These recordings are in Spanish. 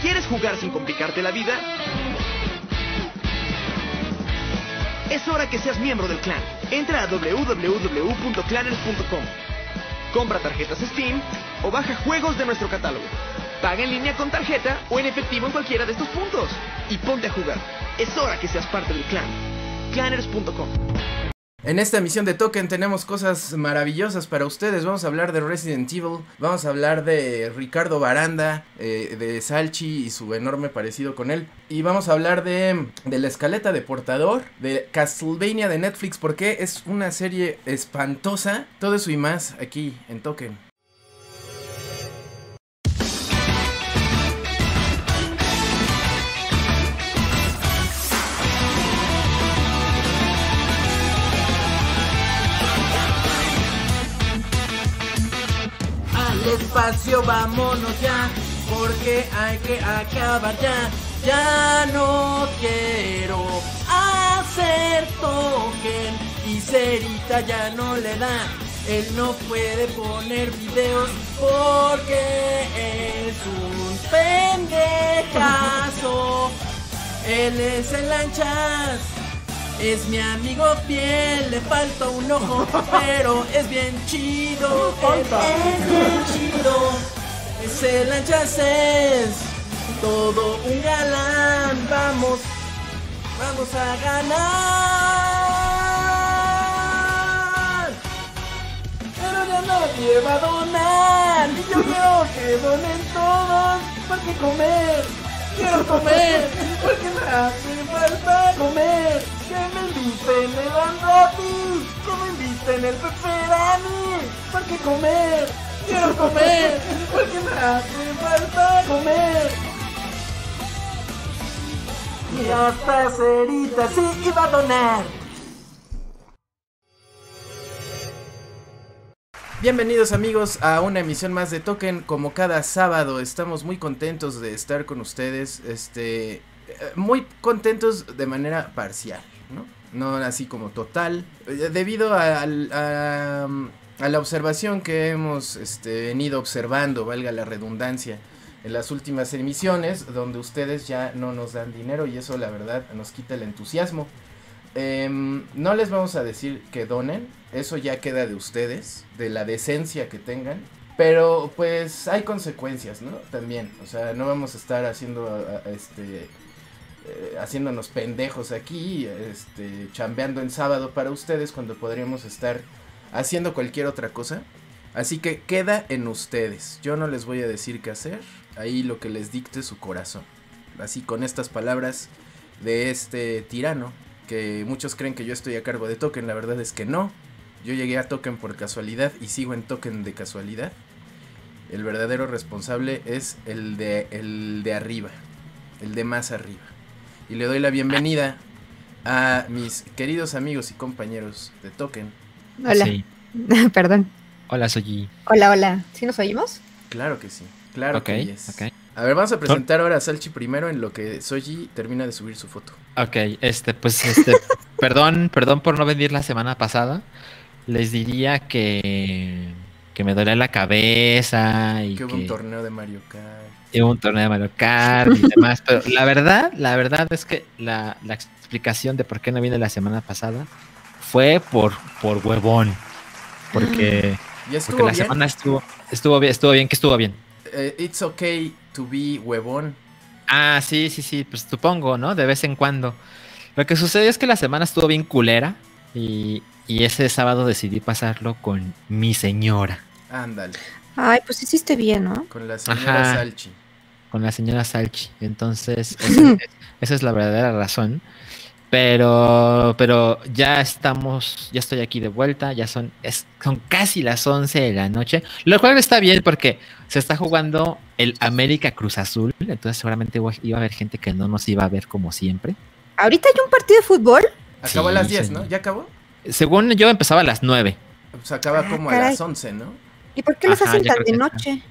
¿Quieres jugar sin complicarte la vida? Es hora que seas miembro del clan. Entra a www.clanners.com. Compra tarjetas Steam o baja juegos de nuestro catálogo. Paga en línea con tarjeta o en efectivo en cualquiera de estos puntos. Y ponte a jugar. Es hora que seas parte del clan. Clanners.com. En esta emisión de Token tenemos cosas maravillosas para ustedes. Vamos a hablar de Resident Evil, vamos a hablar de Ricardo Baranda, eh, de Salchi y su enorme parecido con él. Y vamos a hablar de, de la escaleta de portador, de Castlevania de Netflix, porque es una serie espantosa. Todo eso y más aquí en Token. Espacio, vámonos ya, porque hay que acabar ya. Ya no quiero hacer token y Cerita ya no le da. Él no puede poner videos porque es un pendejazo. Él es el lanchas es mi amigo fiel, le falta un ojo, pero es bien chido. Es bien chido. Ese lanchas es todo un galán. Vamos, vamos a ganar. Pero ya nadie va a donar. Y yo quiero que donen todos. Porque comer, quiero comer. Porque me hace falta comer que me inviten el Andati, que me inviten el Pepperani, porque comer, quiero comer, porque me hace falta comer. Y hasta cerita sí iba a donar. Bienvenidos amigos a una emisión más de Token. Como cada sábado estamos muy contentos de estar con ustedes. Este, eh, muy contentos de manera parcial. ¿No? así como total. Eh, debido a, la observación que hemos este, venido observando, valga la redundancia, en las últimas emisiones, donde ustedes ya no nos dan dinero y eso la verdad nos quita el entusiasmo. Em, no les vamos a decir que donen, eso ya queda de ustedes, de la decencia que tengan. Pero pues hay consecuencias, ¿no? También, o sea, no vamos a estar haciendo este eh, haciéndonos pendejos aquí, este, chambeando en sábado para ustedes cuando podríamos estar haciendo cualquier otra cosa. Así que queda en ustedes. Yo no les voy a decir qué hacer. Ahí lo que les dicte su corazón. Así con estas palabras de este tirano. Que muchos creen que yo estoy a cargo de Token. La verdad es que no. Yo llegué a Token por casualidad y sigo en Token de casualidad. El verdadero responsable es el de, el de arriba. El de más arriba y le doy la bienvenida a mis queridos amigos y compañeros de Token. Hola. Perdón. Hola, soy Hola, hola. ¿Sí nos oímos? Claro que sí. Claro que sí. A ver, vamos a presentar ahora a Salchi primero en lo que Soji termina de subir su foto. Ok, este, pues, este, perdón, perdón por no venir la semana pasada. Les diría que, que me duele la cabeza y que hubo un torneo de Mario Kart un torneo de Mario Kart y demás. Pero la verdad, la verdad es que la, explicación de por qué no vine la semana pasada fue por, por huevón. Porque, porque la semana estuvo, estuvo bien, estuvo bien, que estuvo bien. Eh, it's okay to be huevón. Ah, sí, sí, sí, pues supongo, ¿no? De vez en cuando. Lo que sucedió es que la semana estuvo bien culera y, y ese sábado decidí pasarlo con mi señora. Ándale. Ay, pues hiciste bien, ¿no? Con la señora Salchi. Con la señora Salchi. Entonces, esa, es la verdadera razón. Pero, pero ya estamos, ya estoy aquí de vuelta, ya son, son casi las 11 de la noche, lo cual está bien porque se está jugando el América Cruz Azul, entonces seguramente iba a haber gente que no nos iba a ver como siempre. ¿Ahorita hay un partido de fútbol? Acabó a las 10, ¿no? ¿Ya acabó? Según yo empezaba a las 9. Se acaba como a las 11, ¿no? ¿Y por qué los hacen tan de noche?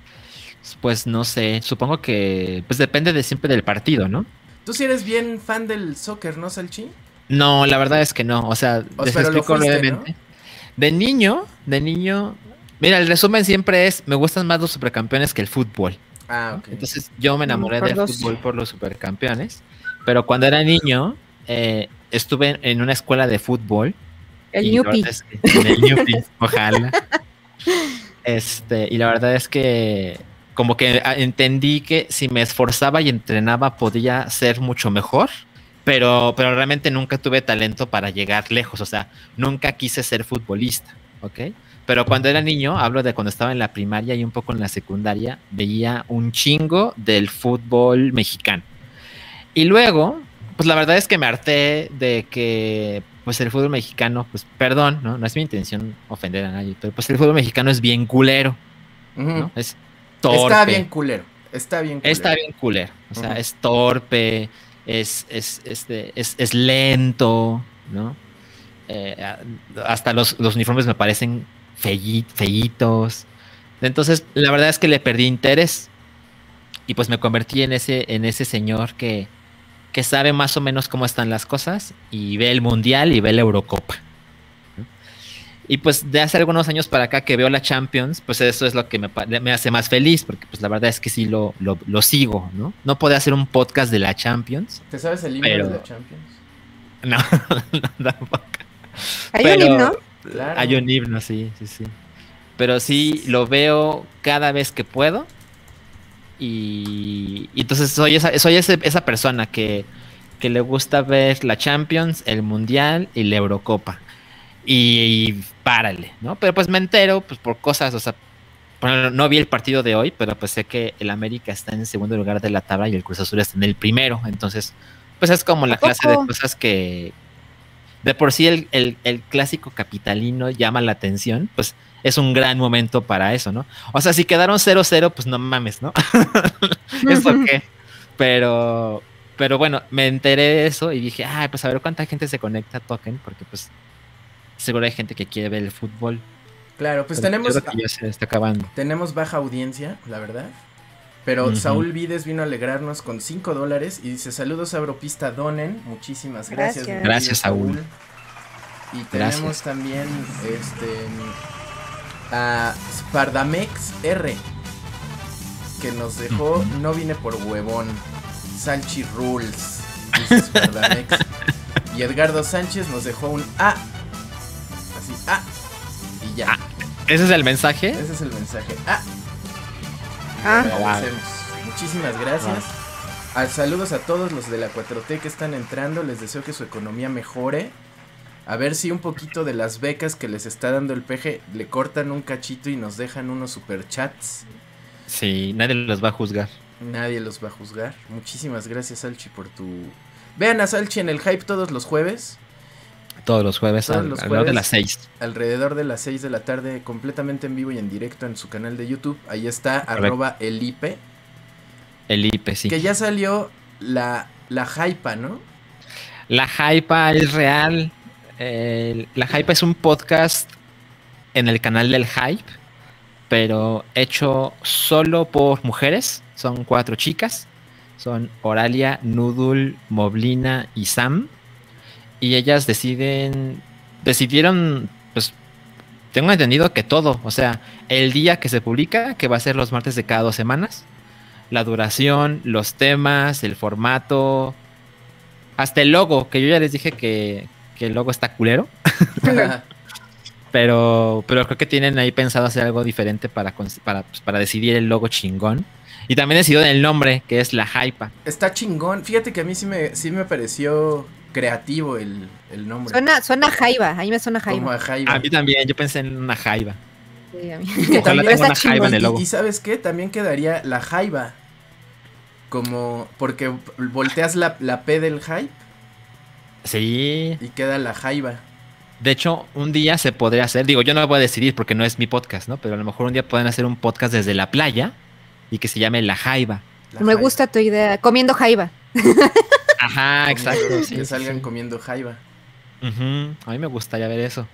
Pues no sé, supongo que pues depende de siempre del partido, ¿no? Tú sí eres bien fan del soccer, ¿no, Salchi? No, la verdad es que no, o sea, les explico brevemente. De niño, de niño, mira, el resumen siempre es, me gustan más los supercampeones que el fútbol. Ah, ok. Entonces yo me enamoré por del fútbol por los supercampeones, pero cuando era niño eh, estuve en- una escuela de fútbol. El Ñupi. es que- en el Ñupi, ojalá. Este, y la verdad es que como que ah, entendí que si me esforzaba y entrenaba podía ser mucho mejor, pero, pero realmente nunca tuve talento para llegar lejos, o sea, nunca quise ser futbolista, ¿ok? Pero cuando era niño, hablo de cuando estaba en la primaria y un poco en la secundaria, veía un chingo del fútbol mexicano. Y luego, pues la verdad es que me harté de que pues el fútbol mexicano, pues perdón, ¿no? No es mi intención ofender a nadie, pero pues el fútbol mexicano es bien culero. ¿no? Es torpe. Está bien culero. Está bien culero. Está bien culero. O sea, es torpe, es, es, este, es, es lento, ¿no? Eh, hasta los, los uniformes me parecen feitos. Entonces, la verdad es que le perdí interés. Y pues me convertí en ese, en ese señor que, que sabe más o menos cómo están las cosas y ve el mundial y ve la Eurocopa. Y pues de hace algunos años para acá que veo la Champions, pues eso es lo que me, hace más feliz, porque pues la verdad es que sí lo, lo, lo sigo, ¿no? No puedo hacer un podcast de la Champions. ¿Te sabes el himno Pero- de la Champions? No, no, tampoco. Hay Pero- un himno. Claro. Hay un himno, sí, sí, sí. Pero sí lo veo cada vez que puedo. Y, y entonces soy esa, soy ese- esa persona que, que le gusta ver la Champions, el Mundial y la Eurocopa. Y, párale, ¿no? Pero pues me entero pues por cosas, o sea, ejemplo, no vi el partido de hoy, pero pues sé que el América está en segundo lugar de la tabla y el Cruz Azul está en el primero. Entonces, pues es como la ¿A clase de cosas que de por sí el, el- el clásico capitalino llama la atención, pues es un gran momento para eso, ¿no? O sea, si quedaron 0-0, pues no mames, ¿no? ¿Eso qué? Pero, pero bueno, me enteré de eso y dije, ay, pues a ver cuánta gente se conecta a Token, porque pues seguro hay gente que quiere ver el fútbol. Claro, pues Pero tenemos, yo creo que ya se está acabando. tenemos baja audiencia, la verdad. Pero. Saúl Vides vino a alegrarnos con 5 dólares y dice saludos a Europista Donen. Muchísimas gracias. Gracias. Saúl. Y tenemos Gracias. también este a Spardamex R que nos dejó no vine por huevón. Sanchi Rules. Dice Spardamex. y Edgardo Sánchez nos dejó un A. Así, A. Y ya. Ah. ¿Ese es el mensaje? Ese es el mensaje. Ah, Ah, agradecemos. Muchísimas gracias. Ah, saludos a todos los de la 4T que están entrando. Les deseo que su economía mejore. A ver si un poquito de las becas que les está dando el peje le cortan un cachito y nos dejan unos superchats. Sí, nadie los va a juzgar. Nadie los va a juzgar. Muchísimas gracias, Salchi, por tu. Vean a Salchi en el hype todos los jueves. Todos los jueves, Todos al- los alrededor de las 6. alrededor de las 6 de la tarde, completamente en vivo y en directo en su canal de YouTube. Ahí está, arroba elipe. El IP, sí. Que ya salió la, la hypa, ¿no? La Hypa es real. El- la Hypa es un podcast en el canal del Hype, pero hecho solo por mujeres. Son cuatro chicas. Son Oralia, Nudul, Moblina y Sam. Y ellas deciden, decidieron, pues, tengo entendido que todo. O sea, el día que se publica, que va a ser los martes de cada dos semanas. La duración, los temas, el formato, hasta el logo, que yo ya les dije que, que el logo está culero, pero, pero creo que tienen ahí pensado hacer algo diferente para, para, pues, para decidir el logo chingón. Y también decidieron el nombre, que es la Hypa. Está chingón. Fíjate que a mí sí me, sí me pareció creativo el, el nombre. suena, suena jaiba. A mí me suena Como jaiba. a Jaiba. A mí también, yo pensé en una Jaiba. Sí, a mí. Ojalá también tenga una Jaiba en el Y- logo. Y, sabes qué, también quedaría la Jaiba. Como, porque volteas la, la P del hype Sí, y queda la Jaiba. de hecho, un día se podría hacer, digo, yo no lo voy a decidir porque no es mi podcast, ¿no? Pero a lo mejor un día pueden hacer un podcast desde la playa y que se llame La Jaiba. La Me Jaiba. gusta tu idea. Comiendo jaiba. Ajá, Comiendo- exacto. sí, que sí, salgan sí. comiendo Jaiba. A mí me gustaría ver eso.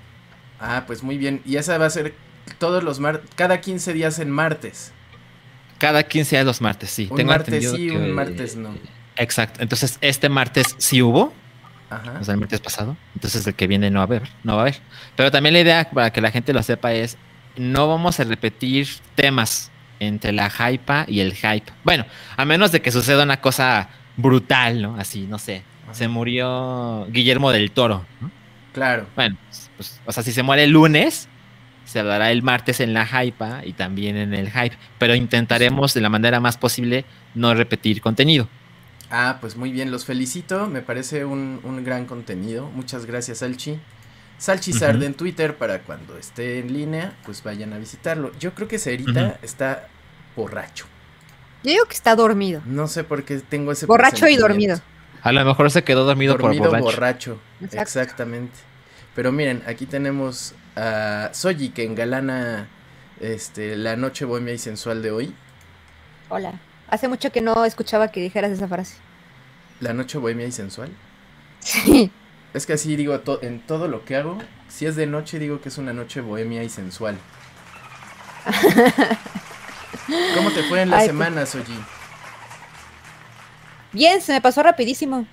Ah, pues muy bien. Y esa va a ser todos los mar cada 15 días en martes. Cada 15 días los martes, sí. Un Tengo martes sí, que- un martes no. Exacto. Entonces, este martes sí hubo, Ajá. o sea, el martes pasado. Entonces, el que viene no va a haber, no va a haber. Pero también la idea, para que la gente lo sepa, es no vamos a repetir temas. entre la hypa y el hype. Bueno, a menos de que suceda una cosa brutal, ¿no? Así, no sé. Se murió Guillermo del Toro. ¿no? Claro. Bueno, pues, o sea, si se muere el lunes, se dará el martes en la hypa y también en el hype. Pero intentaremos de la manera más posible no repetir contenido. Ah, pues muy bien, los felicito. Me parece un, un gran contenido. Muchas gracias, Salchi. Salchi. Sarde en Twitter para cuando esté en línea, pues vayan a visitarlo. Yo creo que Cerita está borracho. Yo digo que está dormido. No sé por qué tengo ese Borracho y dormido. A lo mejor se quedó dormido, Dormido por borracho. borracho. Exacto. Exactamente. Pero miren, aquí tenemos a Soji que engalana este, la noche bohemia y sensual de hoy. Hola. Hace mucho que no escuchaba que dijeras esa frase. La noche bohemia y sensual. Sí. Es que así digo to- en todo lo que hago. Si es de noche, digo que es una noche bohemia y sensual. ¿Cómo te fue en la Ay, semana, Soji? Bien, se me pasó rapidísimo.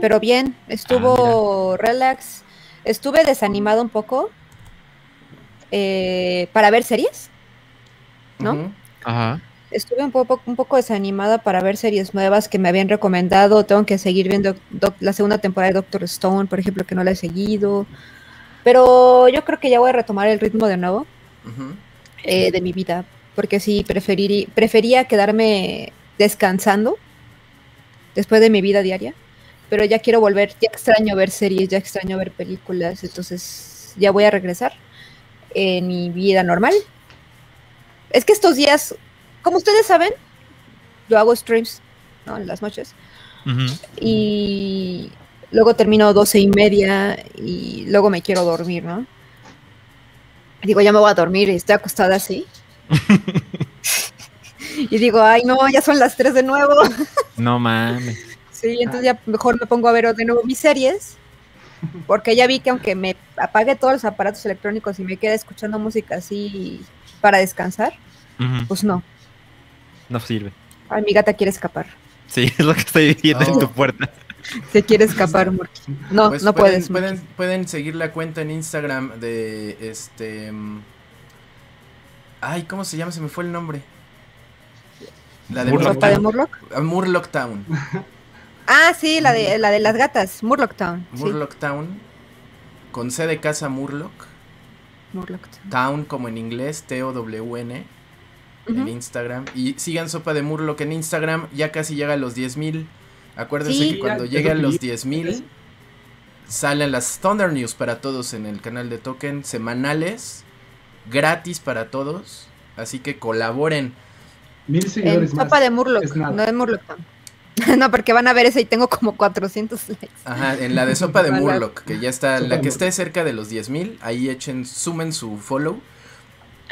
Pero bien, estuvo relax. Estuve desanimado un poco eh, para ver series. ¿no? Ajá. Estuve un poco, un poco desanimada para ver series nuevas que me habían recomendado. Tengo que seguir viendo Doc- la segunda temporada de Doctor Stone, por ejemplo, que no la he seguido. Pero yo creo que ya voy a retomar el ritmo de nuevo Ujú. Eh, de mi vida. Porque sí, preferirí- prefería quedarme descansando después de mi vida diaria. Pero ya quiero volver, ya extraño ver series, ya extraño ver películas. Entonces ya voy a regresar en mi vida normal. Es que estos días, como ustedes saben, yo hago streams ¿no? en las noches y luego termino doce y media y luego me quiero dormir, ¿no? Digo, ya me voy a dormir y estoy acostada así. y digo, ay, no, ya son las 3 de nuevo. No mames. sí, entonces ya mejor me pongo a ver de nuevo mis series. Porque ya vi que aunque me apague todos los aparatos electrónicos y me quede escuchando música así para descansar, pues no. No sirve. Ay, mi gata quiere escapar. Sí, es lo que estoy viendo en tu puerta. Se quiere escapar, Murky. No, Pues no pueden, puedes. Pueden, pueden seguir la cuenta en Instagram de este. Ay, ¿cómo se llama? Se me fue el nombre. La de Murloc ¿Papá de Murloc, Murloc? ah, Murloc Town. Ah, sí, la de, la de las gatas, Murloc Town. Sí, Murloc Town. Con C de casa Murloc. Murloc Town. Town como en inglés, T-O-W-N. En. Instagram. Y sigan Sopa de Murloc en Instagram. Ya casi llega a los 10.000 Acuérdense Sí. que cuando Ya, llegue a eso los que- 10.000 salen las Thunder News para todos en el canal de Token. Semanales. Gratis para todos. Así que colaboren. Mil seguidores más. De Murloc, no de Murloc no, porque van a ver ese y tengo como 400 likes. Ajá, en la de Sopa de. Murloc, que ya está, la que esté cerca de los 10.000, ahí echen, sumen su follow.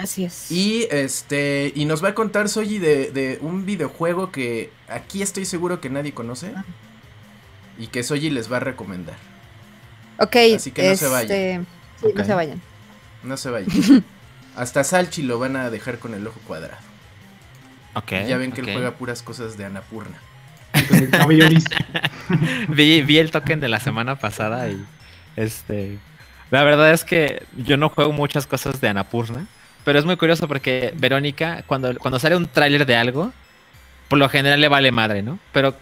Así es. Y este, y nos va a contar Soyi de, de un videojuego que aquí estoy seguro que nadie conoce. Y que Soyi les va a recomendar. ok, así que no se vayan. este, Sí, no se vayan. No se vayan. Hasta Salchi lo van a dejar con el ojo cuadrado. Ok. ya ven que él juega puras cosas de Anapurna. Vi, vi el token de la semana pasada y este. La verdad es que yo no juego muchas cosas de Anapurna, pero es muy curioso porque Verónica, cuando, cuando sale un tráiler de algo, por lo general le vale madre, ¿no? Pero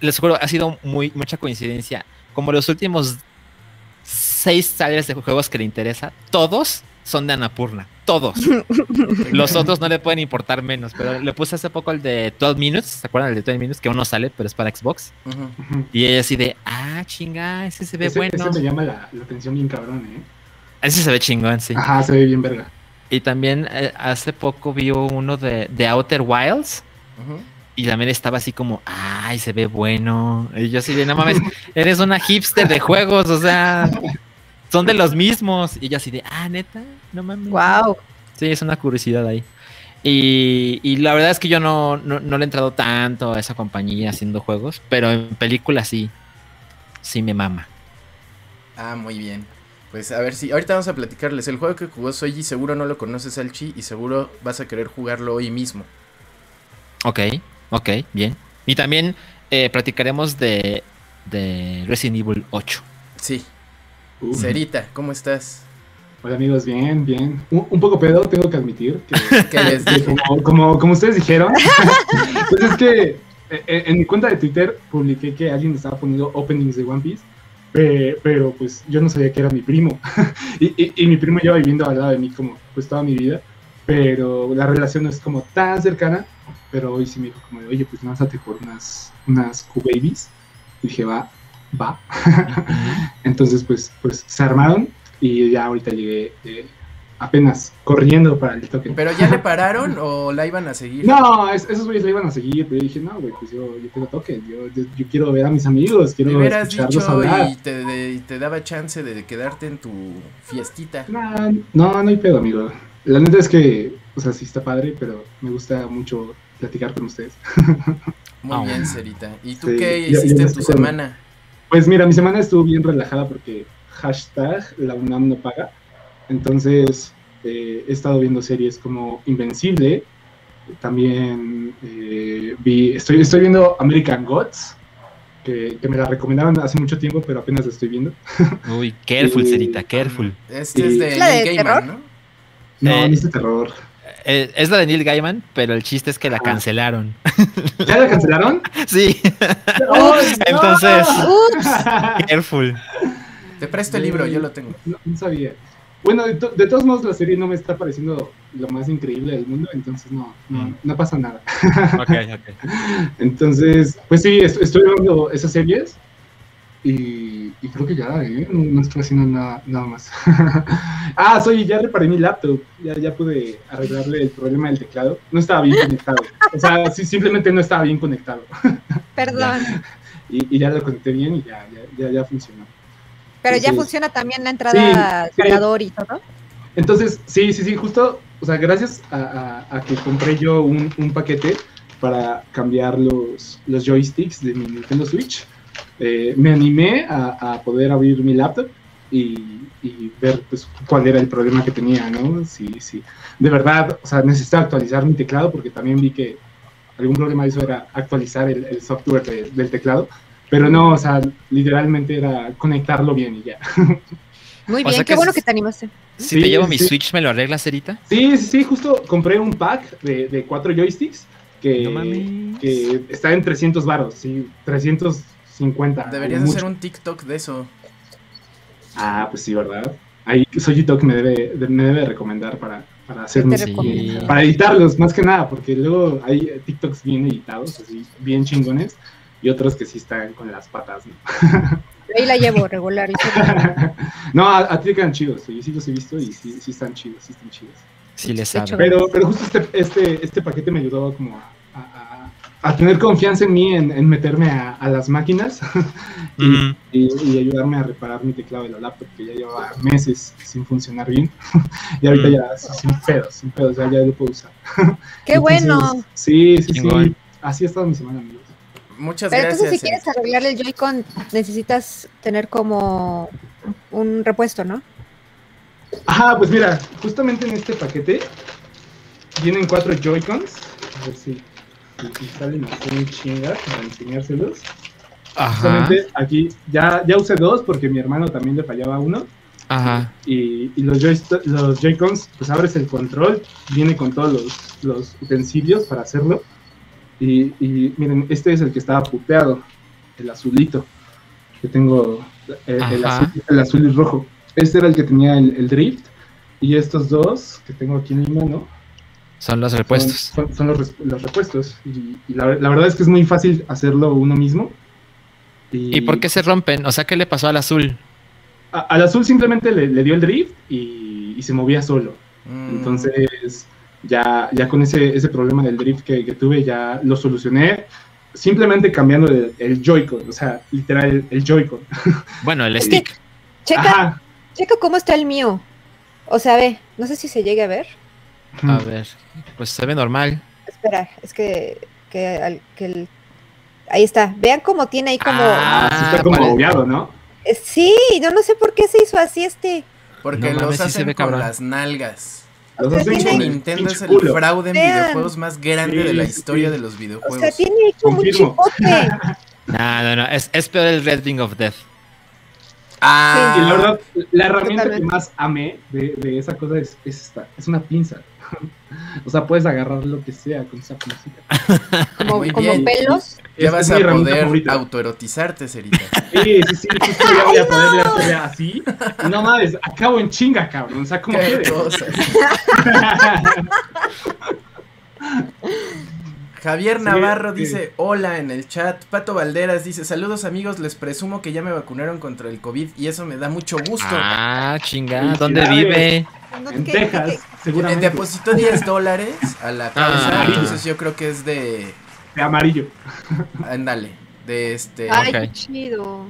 les juro, ha sido muy, mucha coincidencia. Como los últimos seis trailers de juegos que le interesa, todos son de Anapurna. Todos. Los otros no le pueden importar menos, pero le puse hace poco el de 12 Minutes, ¿se acuerdan del de 12 Minutes? Que aún no sale, pero es para Xbox. Ujú. Ujú. Y ella así de, ah, chinga, ese se ve Ese, bueno. ese me llama la, la atención bien cabrón, ¿eh? Ese se ve chingón, sí. Ajá, se ve bien verga. Y también eh, hace poco vi uno de, de Outer Wilds. Ujú. Y también estaba así como, ay, se ve bueno. Y yo así de, no mames, eres una hipster de juegos, o sea, son de los mismos. Y yo así de, ah, neta, no mames. Wow. Sí, es una curiosidad ahí. Y, y la verdad es que yo no, no, no le he entrado tanto a esa compañía haciendo juegos, pero en películas sí, sí me mama. Ah, muy bien. Pues a ver si. Ahorita vamos a platicarles. El juego que jugó Soyi seguro no lo conoces, Salchi. Y seguro vas a querer jugarlo hoy mismo. Ok, ok, bien. Y también eh, platicaremos de, de Resident Evil 8. Sí. Cerita, ¿cómo estás? Hola amigos, bien, bien. Un, un poco pedo, tengo que admitir. Que, Que les que dije. como, como, como ustedes dijeron, pues es que eh, eh, en mi cuenta de Twitter publiqué que alguien estaba poniendo openings de One Piece, pe- pero pues yo no sabía que era mi primo. y, y- y mi primo lleva viviendo al lado de mí como pues toda mi vida, pero la relación no es como tan cercana. Pero hoy sí me dijo como de, oye, pues lánzate por unas, unas Q-Babies. Y dije, va, va. Entonces, pues, pues se armaron y ya ahorita llegué eh, apenas corriendo para el toque. ¿Pero ya le pararon o la iban a seguir? No, es- esos güeyes la iban a seguir, pero yo dije, no, güey, pues yo, yo quiero toque, yo, yo, yo quiero ver a mis amigos, quiero hubieras escucharlos dicho hablar. y te, de- y te daba chance de quedarte en tu fiestita. No, no, no hay pedo, amigo. La neta es que, o sea, sí está padre, pero me gusta mucho platicar con ustedes. Muy Ah, bien. Cerita. ¿Y tú Sí, qué hiciste en tu semana? Pues mira, mi semana estuvo bien relajada porque hashtag la UNAM no paga. Entonces eh, he estado viendo series como Invencible. También eh, vi, estoy, estoy viendo American Gods, que, que me la recomendaron hace mucho tiempo, pero apenas la estoy viendo. Uy, careful, Sí. Cerita, careful. Este es de ¿Es la de Neil Gaiman, terror? ¿no? No, Eh, no es de terror. Eh, es la de Neil Gaiman, pero el chiste es que la Ah. cancelaron. ¿Ya la cancelaron? sí, entonces, Ups. careful. Te presto el libro, yo lo tengo. No, no sabía. Bueno, de, to- de todos modos la serie no me está pareciendo lo más increíble del mundo, entonces no, no, Mm. no pasa nada. Ok, ok. Entonces, pues sí, est- estoy viendo esas series y, y creo que ya, ¿eh? no, no estoy haciendo nada, nada más. ah, soy, ya reparé mi laptop, ya, ya pude arreglarle el problema del teclado. No estaba bien conectado. O sea, sí, simplemente no estaba bien conectado. Perdón. Y, y ya lo conecté bien y ya, ya, ya, ya funcionó. Pero ya Sí. funciona también la entrada sí. cargador y todo. Entonces, sí, sí, sí, justo, o sea, gracias a, a- a que compré yo un, un paquete para cambiar los, los joysticks de mi Nintendo Switch, eh, me animé a, a poder abrir mi laptop y, y ver pues, cuál era el problema que tenía, ¿no? Sí, sí. De verdad, o sea, necesitaba actualizar mi teclado porque también vi que algún problema de eso era actualizar el, el software de- del teclado. Pero no, o sea, literalmente era conectarlo bien y ya. Muy O bien, sea qué que bueno es- que te animaste. Si Sí, te llevo mi sí. Switch, ¿me lo arreglas, Cerita? Sí, sí, sí, justo compré un pack de, de cuatro joysticks que, No que está en 300 varos, sí, 350. Deberías hacer un TikTok de eso. Ah, pues sí, ¿verdad? Ahí Sojito que me debe, de- me debe recomendar para, para hacer mis- para editarlos, más que nada, porque luego hay TikToks bien editados, así, bien chingones, y otros que sí están con las patas, ¿no? Ahí la llevo regular. no, a, a ti te quedan chidos, sí, sí los he visto y sí, sí están chidos, sí están chidos. Sí le De sabe. hecho, Pero, pero justo este, este, este paquete me ayudó como a, a- tener confianza en mí, en, en meterme a, a las máquinas y, Mm. y- y ayudarme a reparar mi teclado de la laptop, que ya llevaba meses sin funcionar bien. y ahorita Mm. ya sin pedos, sin pedos, ya, ya lo puedo usar. Qué Entonces, bueno. Sí, sí, sí. Así ha estado mi semana, amigos. Muchas Pero gracias. entonces si quieres arreglar el Joy-Con necesitas tener como un repuesto, ¿no? Ajá, pues mira, justamente en este paquete vienen cuatro Joy-Cons. A ver si, si, si salen así en chinga para enseñárselos. Ajá. Justamente aquí ya, ya usé dos porque mi hermano también le fallaba uno. Ajá. Y, y los, joyst- los Joy-Cons, pues abres el control, viene con todos los, los utensilios para hacerlo. Y, y miren, este es el que estaba puteado, el azulito. Que tengo el, Ajá. azul, el azul y rojo. Este era el que tenía el, el drift. Y estos dos que tengo aquí en mi mano Son los repuestos. Son, son los, los repuestos. Y, y la, la verdad es que es muy fácil hacerlo uno mismo. ¿Y por qué se rompen? O sea, ¿qué le pasó al azul? a- al azul simplemente le, le dio el drift y, y se movía solo. Mm, Entonces, ya, ya con ese, ese problema del drift que, que tuve, ya lo solucioné simplemente cambiando el, el Joy-Con, o sea, literal, el, el Joy-Con. Bueno, el Es que- stick. Checa, Ajá. checa cómo está el mío. O sea, ve, no sé si se llegue a ver. A ver, pues se ve normal. Espera, es que, que, al- que el... Ahí está. Vean cómo tiene ahí como... Ah, Así está como obviado, ¿no? Eh, Sí, yo no sé por qué se hizo así este. Porque No los mames, sí se hacen ve con cabrón. las nalgas. Los sea, tiene- con Nintendo es el culo. fraude en Vean. videojuegos más grande de la Sí, sí, historia sí. de los O videojuegos. sea, tiene Confirmo. un chipote. No, no, no. Es, es peor el Red Ring of Death. Ah, Y la verdad, la herramienta que más amé de, de esa cosa es, es esta, es una pinza. o sea, puedes agarrar lo que sea con esa pincita. Como, pelos. ya vas a poder autoerotizarte, Cerita. Sí, sí, sí, justo ya voy a poderle hacer así. No mames, acabo en chinga, cabrón. O sea, como Qué quieres. Javier Navarro sí. dice hola en el chat. Pato Valderas dice saludos amigos, les presumo que ya me vacunaron contra el COVID y eso me da mucho gusto. Ah, chinga, ¿dónde Felicidades. En ¿Qué- Texas, Eh, seguramente. depositó 10 dólares a la causa, Ah. entonces yo creo que es de... De amarillo. Ándale, de este... Ay, Ok. qué chido.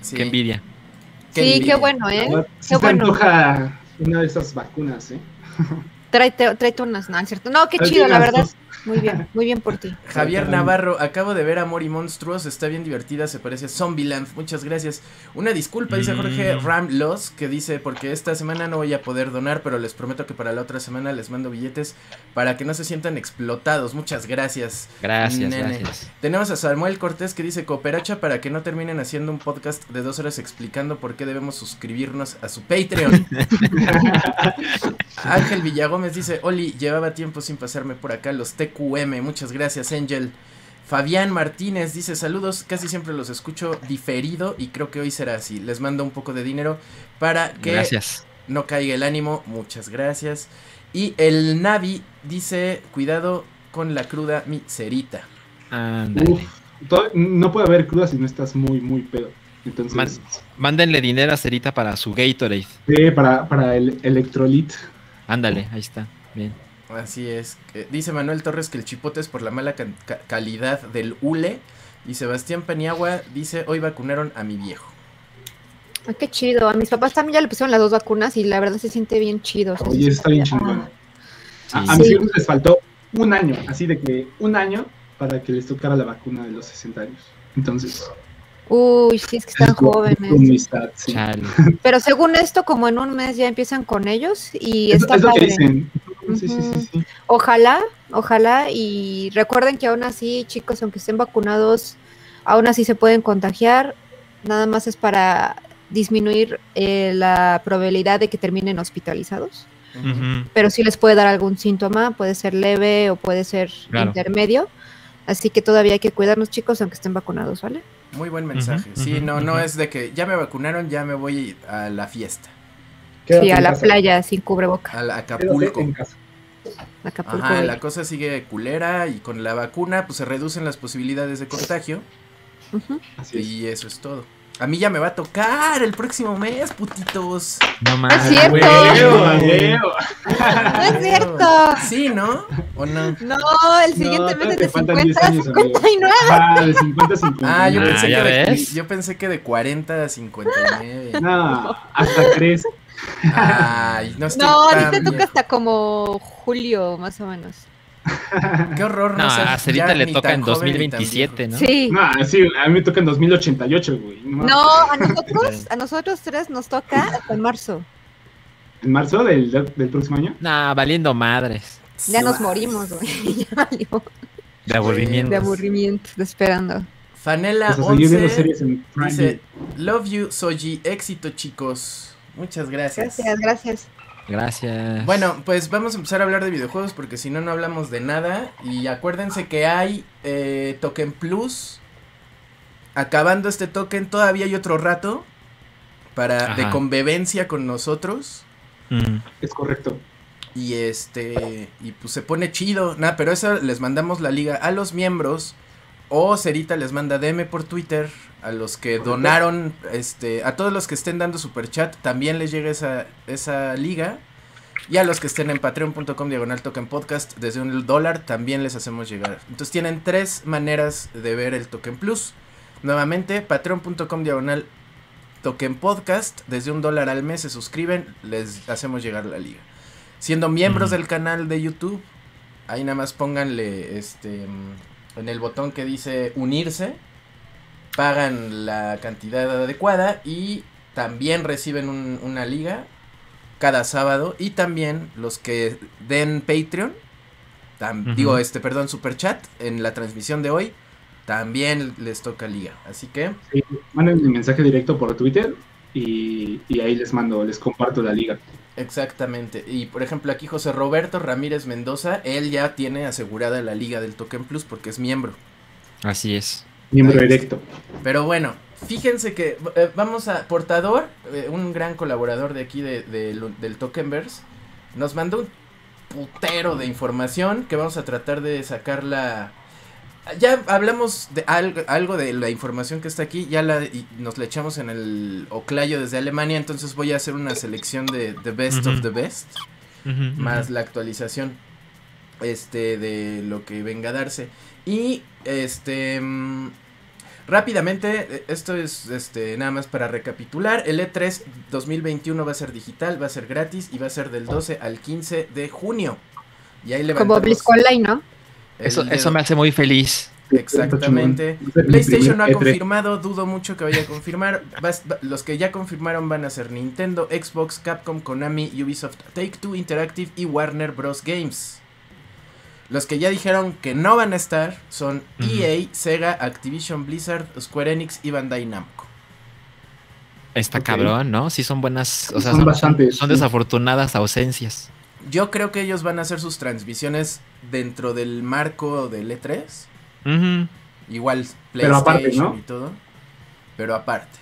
sí, Qué envidia. qué sí, envidia. qué bueno, ¿eh? sí Qué se bueno. antoja una de esas vacunas, ¿eh? Tráete, tráete unas, no, cierto. No, qué chido, la verdad. Muy bien, muy bien por ti. Javier. Navarro, acabo de ver Amor y Monstruos, está bien divertida, se parece a Zombieland, muchas gracias. Una disculpa, dice Jorge Mm. Ram Los, que dice, porque esta semana no voy a poder donar, pero les prometo que para la otra semana les mando billetes para que no se sientan explotados, muchas gracias. Gracias, Nene. gracias. Tenemos a Samuel Cortés que dice, cooperacha para que no terminen haciendo un podcast de dos horas explicando por qué debemos suscribirnos a su Patreon. Ángel Villagómez dice, Oli, llevaba tiempo sin pasarme por acá los TQM, muchas gracias Angel. Fabián Martínez dice saludos, casi siempre los escucho diferido y creo que hoy será así. Les mando un poco de dinero para que Gracias. no caiga el ánimo, muchas gracias. Y el Navi dice, cuidado con la cruda mi cerita. Ándale. Uf, no puede haber cruda si no estás muy, muy pedo. Entonces, Man- Mándenle dinero a Cerita para su Gatorade. sí, para, para el electrolit. Ándale, ahí está. Bien. Así es. Eh, dice Manuel Torres que el chipote es por la mala ca- calidad del hule. Y Sebastián Paniagua dice, hoy vacunaron a mi viejo. Ah, qué chido. A mis papás también ya le pusieron las dos vacunas y la verdad se siente bien chido. Oye, está bien chingón. Sí. A, a mis Sí. hijos les faltó un año, así de que un año para que les tocara la vacuna de los 60 años. Entonces, Uy, sí, es que están jóvenes. sad, sí. Pero según esto, como en un mes ya empiezan con ellos y Es, está es lo que padre. dicen. Sí, sí, sí, Ujú. sí. Ojalá, ojalá y recuerden que aún así, chicos, aunque estén vacunados, aún así se pueden contagiar. Nada más es para disminuir eh, la probabilidad de que terminen hospitalizados. Pero sí les puede dar algún síntoma, puede ser leve o puede ser Claro. intermedio. Así que todavía hay que cuidarnos, chicos, aunque estén vacunados, ¿vale? Muy buen mensaje. Sí, no, no es de que ya me vacunaron, ya me voy a la fiesta. Quédate sí, a la casa. playa sin cubreboca. A la Quédate Acapulco. en casa. Acapulco. Ajá, la cosa sigue culera y con la vacuna pues se reducen las posibilidades de contagio Ujú. Así es. y eso es todo. A mí ya me va a tocar el próximo mes, putitos. No Es más. cierto. Huevo, a huevo. No es cierto. Sí, ¿no? ¿O no? No, el siguiente No, mes es te de faltan 50 10 a años, amigo. 59. Ah, de 50 a 50. Ah, yo Ah, pensé, ¿ya que de, yo pensé que de 40 a 59. No, hasta crees. Ay, no estoy No, a ti tan te toca viejo. hasta como julio, más o menos. Qué horror, no, No, a Cerita le toca en joven ni tan 2027, ¿no? Sí. No, sí, a mí me toca en 2088, güey. No, No, a nosotros, a nosotros tres nos toca hasta en marzo. ¿En marzo del, del próximo año? Nah, valiendo madres. Ya viejo. nos morimos, güey. Ya valió. De aburrimiento. De aburrimiento, de esperando. Fanela Pues a seguir viendo 11 series en Prime dice, love you, Soji, éxito chicos. Muchas gracias. Gracias, gracias. Gracias. Bueno, pues vamos a empezar a hablar de videojuegos porque si no, no hablamos de nada. Y acuérdense que hay eh, Token Plus. Acabando este token, todavía hay otro rato para de convivencia con nosotros. Mm. Es correcto. Y este, y pues se pone chido. Nada, pero eso les mandamos la liga a los miembros. O Cerita les manda DM por Twitter. A los que donaron, este, a todos los que estén dando super chat, también les llega esa, esa liga. Y a los que estén en patreon.com diagonal token podcast, desde un dólar, también les hacemos llegar. Entonces tienen tres maneras de ver el token plus. Nuevamente, patreon.com diagonal token podcast, desde un dólar al mes se suscriben, les hacemos llegar la liga. Siendo miembros del canal de YouTube, ahí nada más pónganle este en el botón que dice unirse, pagan la cantidad adecuada y también reciben un- una liga cada sábado y también los que den Patreon, tam- digo este, perdón, super chat en la transmisión de hoy también les toca liga, así que Sí, manden mi mensaje directo por Twitter y, y ahí les mando, les comparto la liga. Exactamente. Y por ejemplo, aquí José Roberto Ramírez Mendoza, él ya tiene asegurada la liga del Token Plus porque es miembro. Así es. Miembro erecto. Pero bueno, fíjense que eh, vamos a Portador, eh, un gran colaborador de aquí de, del Tokenverse, nos mandó un putero de información que vamos a tratar de sacarla. Ya hablamos de algo, algo de la información que está aquí, ya la y nos la echamos en el Oclayo desde Alemania, entonces voy a hacer una selección de The Best of the Best más la actualización este de lo que venga a darse y este mm, rápidamente eh, esto es este nada más para recapitular el E E3 2021 va a ser digital va a ser gratis y va a ser del 12 al 15 de junio y ahí Como BlizzCon Online, ¿no? el Eso, eso me hace muy feliz. exactamente PlayStation no ha primer E3. confirmado, dudo mucho que vaya a confirmar. Vas- va- los que ya confirmaron van a ser Nintendo, Xbox, Capcom, Konami, Ubisoft, Take Two Interactive y Warner Bros. Games. Los que ya dijeron que no van a estar son. EA, Sega, Activision Blizzard, Square Enix y Bandai Namco. Está cabrón, ¿no? Sí son buenas, o sea, Son son, bastantes, son sí. desafortunadas ausencias. Yo creo que ellos van a hacer sus transmisiones dentro del marco del E3. Ujú. Igual Pero aparte, PlayStation ¿no? y todo. Pero aparte.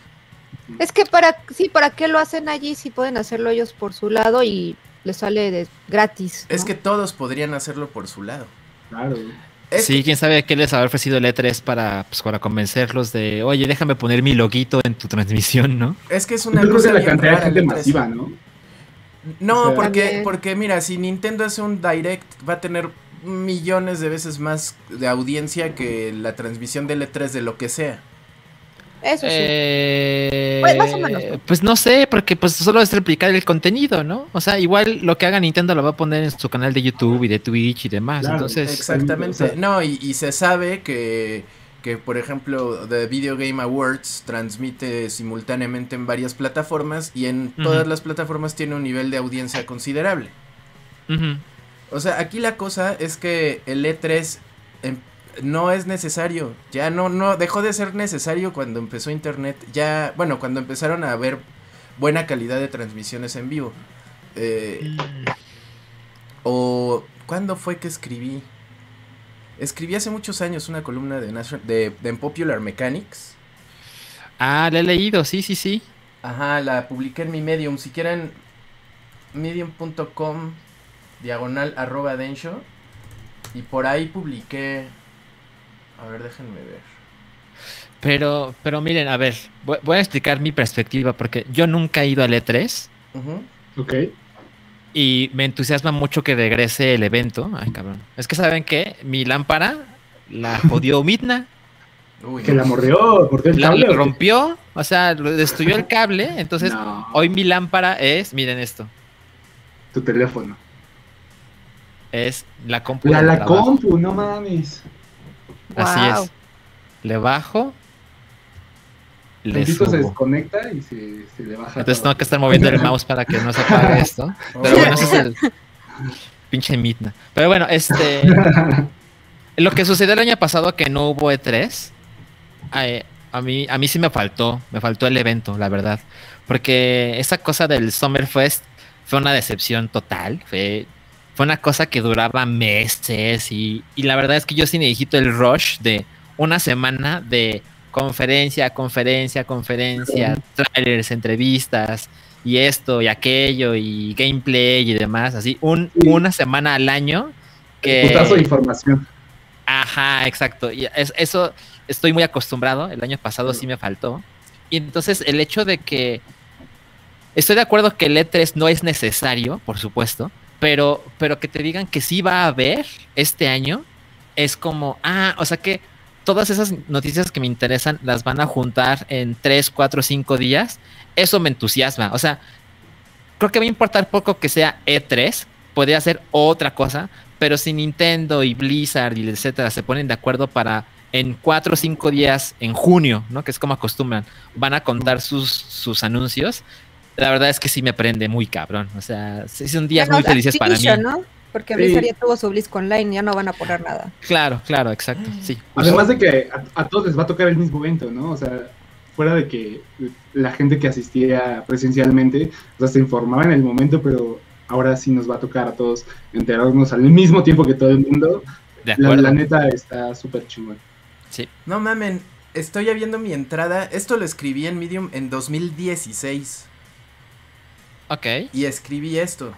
Es que para, sí, ¿para qué lo hacen allí si pueden hacerlo ellos por su lado y les sale de gratis? Es que todos podrían hacerlo por su lado. Claro. Es sí, que- quién sabe qué les habrá ofrecido el E3 para, pues, para convencerlos de, oye, déjame poner mi loguito en tu transmisión, ¿no? Es que es Yo una creo cosa que la cantidad de gente el E3. masiva, ¿no? No, O sea- porque, También. porque mira, si Nintendo hace un direct, va a tener millones de veces más de audiencia que la transmisión del E3 de lo que sea. Eso sí. Eh, Pues, más o menos, ¿no? Pues no sé, porque pues solo es replicar el contenido, ¿no? O sea, igual lo que haga Nintendo lo va a poner en su canal de YouTube y de Twitch y demás. Claro, Entonces, Exactamente. No, y, y se sabe que, que, por ejemplo, The Video Game Awards transmite simultáneamente en varias plataformas y en todas las plataformas tiene un nivel de audiencia considerable. O sea, aquí la cosa es que el E3 em- no es necesario. Ya no, no, dejó de ser necesario cuando empezó Internet. Ya, bueno, cuando empezaron a haber buena calidad de transmisiones en vivo. Eh, o, ¿cuándo fue que escribí? Escribí hace muchos años una columna de, Nation- de, de Popular Mechanics. Ah, la he leído, sí, sí, sí. Ajá, la publiqué en mi Medium. Si quieren, medium.com diagonal arroba densho. Y por ahí publiqué. A ver, déjenme ver. Pero, pero miren, a ver, voy, voy a explicar mi perspectiva porque yo nunca he ido al E3 Ujú. Ok. y me entusiasma mucho que regrese el evento. Ay, cabrón. Es que saben que mi lámpara la jodió Midna, Uy, Que la mordió, mordió el la, cable. rompió, o sea, destruyó el cable. Entonces, No, hoy mi lámpara es, miren esto, tu teléfono. es la compu. La, la compu, no mames. Así es. Le bajo. Le Tantito se subo. desconecta y se, se le baja. Entonces todo. tengo que estar moviendo el mouse para que no se apague esto. Pero bueno, ese es el pinche Midna. Pero bueno, este. Lo que sucedió el año pasado que no hubo E3, eh, a mí, a mí sí me faltó, me faltó el evento, la verdad. Porque esa cosa del Summerfest fue una decepción total. Fue, fue una cosa que duraba meses y, y la verdad es que yo sí necesito el rush de una semana de conferencia, conferencia, conferencia, trailers, entrevistas y esto y aquello y gameplay y demás, así un, Sí. una semana al año que Putazo de información. Ajá, exacto. Y es- eso estoy muy acostumbrado. El año pasado sí me faltó. Y entonces el hecho de que estoy de acuerdo que el E3 no es necesario, por supuesto, pero, pero que te digan que sí va a haber este año, es como, ah, o sea que todas esas noticias que me interesan las van a juntar en 3, 4, 5 días. Eso me entusiasma. O sea, creo que va a importar poco que sea E3, podría ser otra cosa, pero si Nintendo y Blizzard y etcétera se ponen de acuerdo para en cuatro o cinco días en junio, ¿no? Que es como acostumbran, van a contar sus, sus anuncios. La verdad es que sí me prende muy cabrón. O sea, sí son días muy felices para mí. ¿no? Porque Sí. Blizzard ya tuvo su Blizz Online, ya no van a poner nada. Claro, claro, exacto. Sí. Además de que a, a todos les va a tocar el mismo evento, ¿no? O sea, fuera de que la gente que asistía presencialmente, o sea, se informaba en el momento, pero ahora sí nos va a tocar a todos enterarnos al mismo tiempo que todo el mundo. De La, acuerdo. la neta está súper chingón. Sí. No mamen, estoy ya viendo mi entrada. Esto lo escribí en Medium en 2016. Ok. Y escribí esto.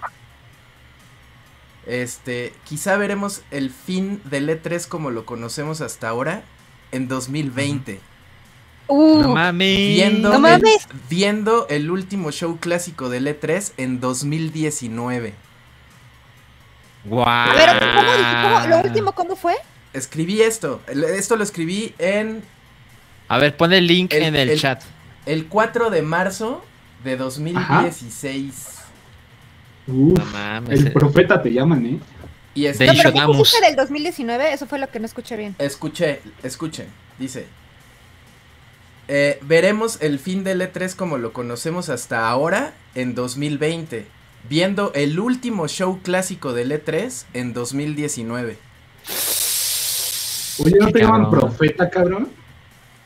Este, quizá veremos el fin del E3 como lo conocemos hasta ahora en 2020. Uh, No mames. Viendo, No el, mames. viendo el último show clásico del E3 en 2019. Guau. Pero, ¿cómo, cómo- lo último, ¿cómo fue? Escribí esto. el- Esto lo escribí en A ver, pon el link El- en el, el- chat. el 4 de marzo de 2016. Uf, No mames. el eh. profeta te llaman, ¿eh? Y es, De No, pero ¿qué Ishodamus. pusiste del 2019? Eso fue lo que no escuché bien. Escuché, escuchen, dice. eh, veremos el fin del E3 como lo conocemos hasta ahora en 2020, viendo el último show clásico del E3 en 2019. Oye, ¿no te llaman profeta, cabrón?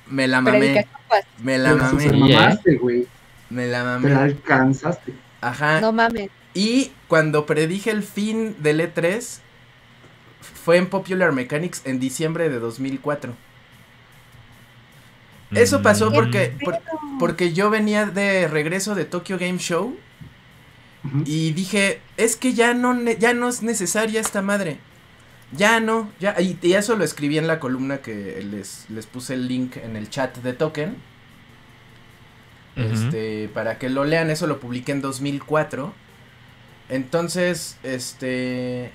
Me la mamé, pues. me la mamé, te Sí, ¿eh? mamaste, güey. Me la Te mamé. alcanzaste. Ajá. No mames. Y cuando predije el fin del E3 fue en Popular Mechanics en diciembre de 2004. Eso pasó Mm. porque, por- porque yo venía de regreso de Tokyo Game Show y dije, es que ya no, ne- ya no es necesaria esta madre. Ya no, ya. Y, y eso lo escribí en la columna que les, les puse el link en el chat de Token. Este, para que lo lean, eso lo publiqué en 2004. Entonces, este,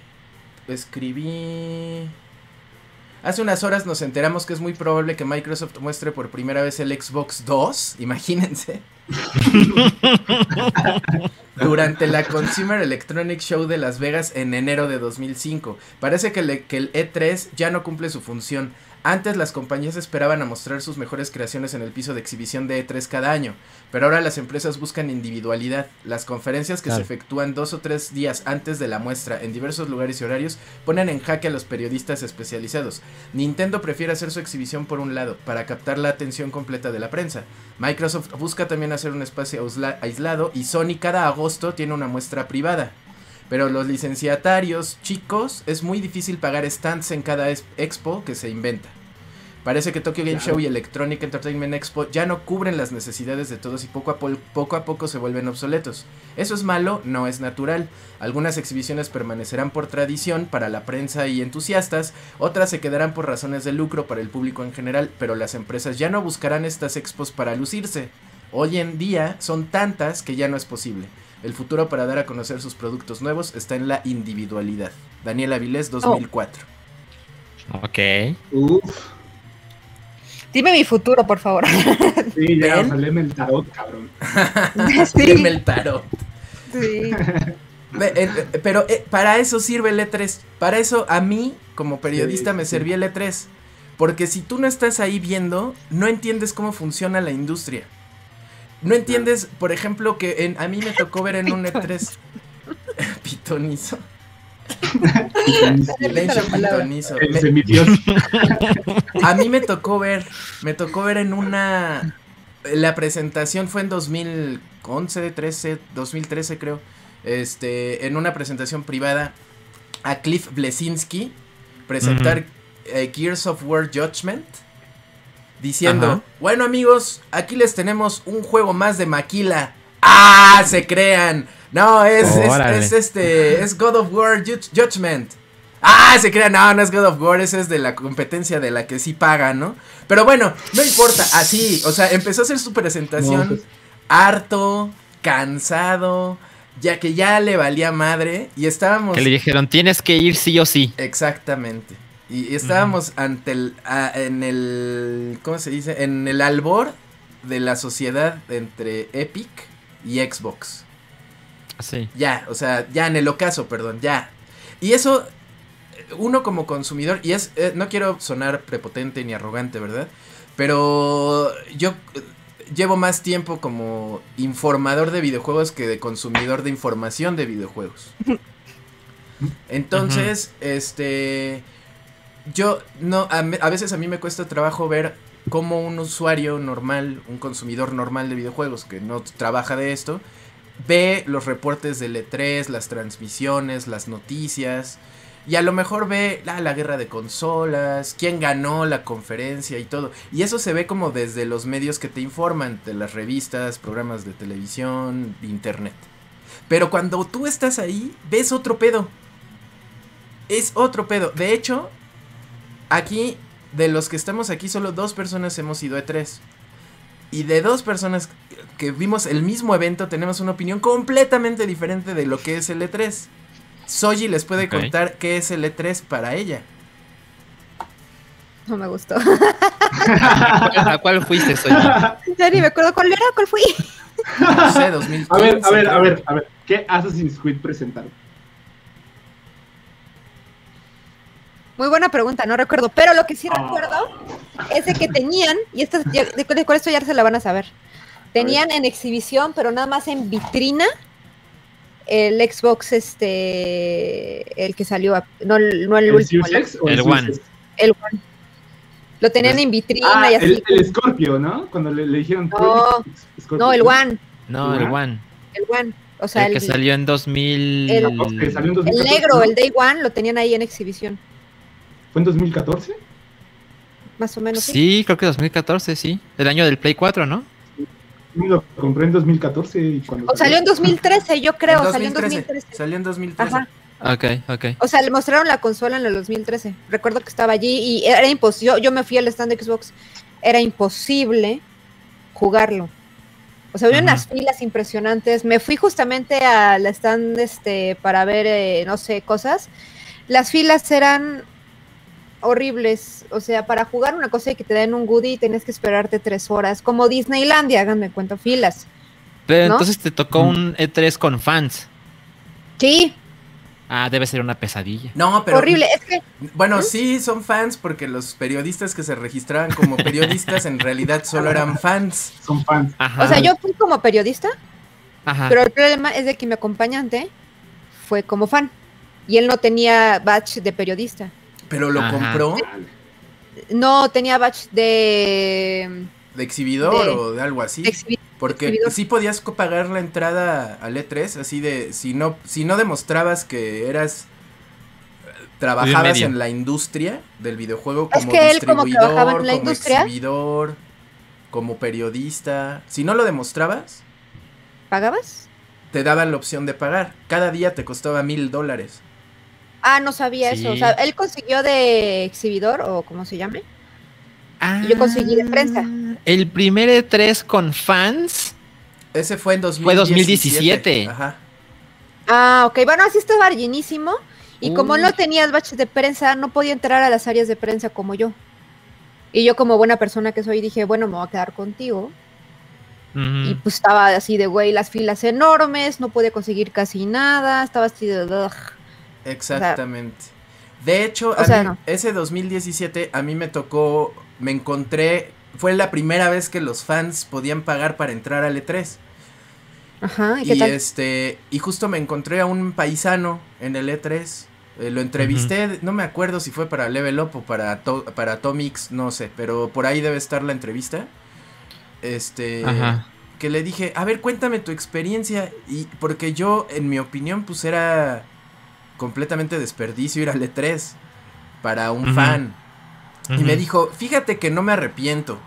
escribí... Hace unas horas nos enteramos que es muy probable que Microsoft muestre por primera vez el Xbox 2, imagínense. Durante la Consumer Electronics Show de Las Vegas en enero de 2005. Parece que el E3 ya no cumple su función. Antes las compañías esperaban a mostrar sus mejores creaciones en el piso de exhibición de E3 cada año, pero ahora las empresas buscan individualidad. Las conferencias que Claro. se efectúan dos o tres días antes de la muestra en diversos lugares y horarios ponen en jaque a los periodistas especializados. Nintendo prefiere hacer su exhibición por un lado, para captar la atención completa de la prensa. Microsoft busca también hacer un espacio aislado y Sony cada agosto tiene una muestra privada. Pero los licenciatarios chicos es muy difícil pagar stands en cada expo que se inventa. Parece que Tokyo Game Claro. Show y Electronic Entertainment Expo ya no cubren las necesidades de todos y poco a, pol- poco a poco se vuelven obsoletos. Eso es malo, no es natural. Algunas exhibiciones permanecerán por tradición para la prensa y entusiastas, otras se quedarán por razones de lucro para el público en general, pero las empresas ya no buscarán estas expos para lucirse. Hoy en día son tantas que ya no es posible. El futuro para dar a conocer sus productos nuevos está en la individualidad. Daniel Avilés, 2004. Ok. Uf, Dime mi futuro, por favor. sí, ya, léeme el tarot, cabrón. Dime el tarot. sí. Eh, Pero eh, para eso sirve el E3. Para eso a mí, como periodista, Sí, me sí. servía el E3. Porque si tú no estás ahí viendo, no entiendes cómo funciona la industria. No entiendes, por ejemplo, que en, a mí me tocó ver en un E3 pitonizo. Palabra. pitonizo. Me- a mí me tocó ver, me tocó ver en una la presentación fue en 2011, 13, 2013 creo. Este, en una presentación privada a Cliff Blesinski presentar eh, Gears of War Judgment diciendo, Ajá. "Bueno, amigos, aquí les tenemos un juego más de Maquila." Ah, se crean. No, es, es, este, es God of War Ju- Judgment. Ah, se crean, no, no es God of War, ese es de la competencia de la que sí paga, ¿no? Pero bueno, no importa, así, o sea, empezó a hacer su presentación No, pues- harto, cansado, ya que ya le valía madre y estábamos... Que le dijeron, tienes que ir sí o sí. Exactamente. Y, estábamos ante el, a- en el, ¿cómo se dice? En el albor de la sociedad entre Epic y Xbox. Sí. Ya, o sea, ya en el ocaso, perdón, ya. Y eso, uno como consumidor, y es, eh, no quiero sonar prepotente ni arrogante, ¿verdad? Pero yo eh, llevo más tiempo como informador de videojuegos que de consumidor de información de videojuegos. Entonces, este... yo no, a, veces a mí me cuesta trabajo ver cómo un usuario normal, un consumidor normal de videojuegos que no trabaja de esto, ve los reportes del E3, las transmisiones, las noticias, y a lo mejor ve ah, la guerra de consolas, quién ganó la conferencia y todo. Y eso se ve como desde los medios que te informan, de las revistas, programas de televisión, internet. Pero cuando tú estás ahí, ves otro pedo. Es otro pedo. De hecho, aquí, de los que estamos aquí, solo dos personas hemos ido a E3. Y de dos personas que vimos el mismo evento, tenemos una opinión completamente diferente de lo que es el E3. Soji les puede contar qué es el E3 para ella. No me gustó. ¿A cuál fuiste, Soy? ya ni me acuerdo cuál era, cuál fui. No sé, 2015. A ver, a ver, a ver, a ver. ¿Qué Assassin's Creed presentaron? Muy buena pregunta, no recuerdo. Pero lo que sí Ah. recuerdo es de que tenían, y esto, ya- de, de con esto ya se la van a saber. Tenían en exhibición, pero nada más en vitrina, el Xbox, este, el que salió, a- no, el- no el, ¿El último, Series el, X o el One. El One. Lo tenían en vitrina Ah, y así. el, el Scorpio, ¿no? Cuando le, le dijeron No. Scorpio. no, el One, No, el One. el One. O sea, el el, que salió en 2000. el- Que salió en el 2014, negro, el Day One, lo tenían ahí en exhibición. ¿Fue en 2014? Más o menos. ¿sí? Sí, creo que 2014, sí. El año del Play 4, ¿no? Yo lo compré en 2014 y cuando O salió en 2013, yo creo, En salió en 2013. 2013. Salió en 2013. Ajá. Ok, ok. O sea, le mostraron la consola en el 2013. Recuerdo que estaba allí y era imposible. Yo, yo me fui al stand de Xbox. Era imposible jugarlo. O sea, había unas filas impresionantes. Me fui justamente al stand este para ver, eh, no sé, cosas. Las filas eran horribles. O sea, para jugar una cosa y que te den un goodie tenías que esperarte tres horas. Como Disneylandia, háganme cuenta, filas. Pero ¿no? entonces te tocó un E3 con fans. Sí, Ah, debe ser una pesadilla. No, pero. horrible. Es que Bueno, sí, son fans porque los periodistas que se registraban como periodistas en realidad solo eran fans. son fans. Ajá. O sea, yo fui como periodista, Ajá. pero el problema es de que mi acompañante fue como fan. Y él no tenía badge de periodista. Pero lo Ajá. compró No tenía badge de, de exhibidor De- o de algo así. de Porque exhibidor. sí podías pagar la entrada al E3, así de, si no, si no demostrabas que eras, eh, trabajabas en la industria del videojuego Es como él como distribuidor, trabajaba en la como industria. exhibidor, como periodista, si no lo demostrabas, ¿Pagabas? te daban la opción de pagar. Cada día te costaba mil dólares. Ah, no sabía Sí. eso. O sea, él consiguió de exhibidor o como se llame. Ah, y yo conseguí de prensa. El primer E3 con fans. Ese fue en 2017. Fue 2017. Ajá. Ah, ok. Bueno, así estaba llenísimo. Y como no tenías badge de prensa, no podía entrar a las áreas de prensa como yo. Y yo como buena persona que soy dije, bueno, me voy a quedar contigo. Y pues estaba así de güey, las filas enormes, no podía conseguir casi nada, estaba así de ugh. Exactamente. De hecho, a sea, mí, no. ese 2017 a mí me tocó, me encontré, fue la primera vez que los fans podían pagar para entrar al E3. Ajá, ¿y qué Y tal? este, y justo me encontré a un paisano en el E3. eh, lo entrevisté, no me acuerdo si fue para Level Up o para, To- para Atomix, no sé, pero por ahí debe estar la entrevista. Este, Ajá. que le dije, a ver, cuéntame tu experiencia. Y porque yo, en mi opinión, pues era completamente desperdicio ir al E3 para un fan. Y me dijo, fíjate que no me arrepiento.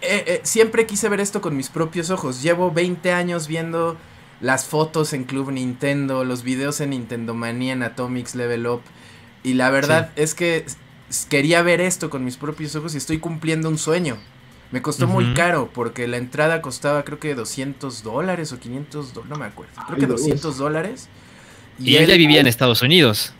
Eh, eh, siempre quise ver esto con mis propios ojos. Llevo 20 años viendo las fotos en Club Nintendo, los videos en Nintendo Manía, en Atomics Level Up. Y la verdad es que quería ver esto con mis propios ojos y estoy cumpliendo un sueño. Me costó muy caro porque la entrada costaba creo que 200 dólares o 500 dólares, no me acuerdo. Creo Ay, que Dios. 200 dólares. Y él ya vivía en Estados Unidos.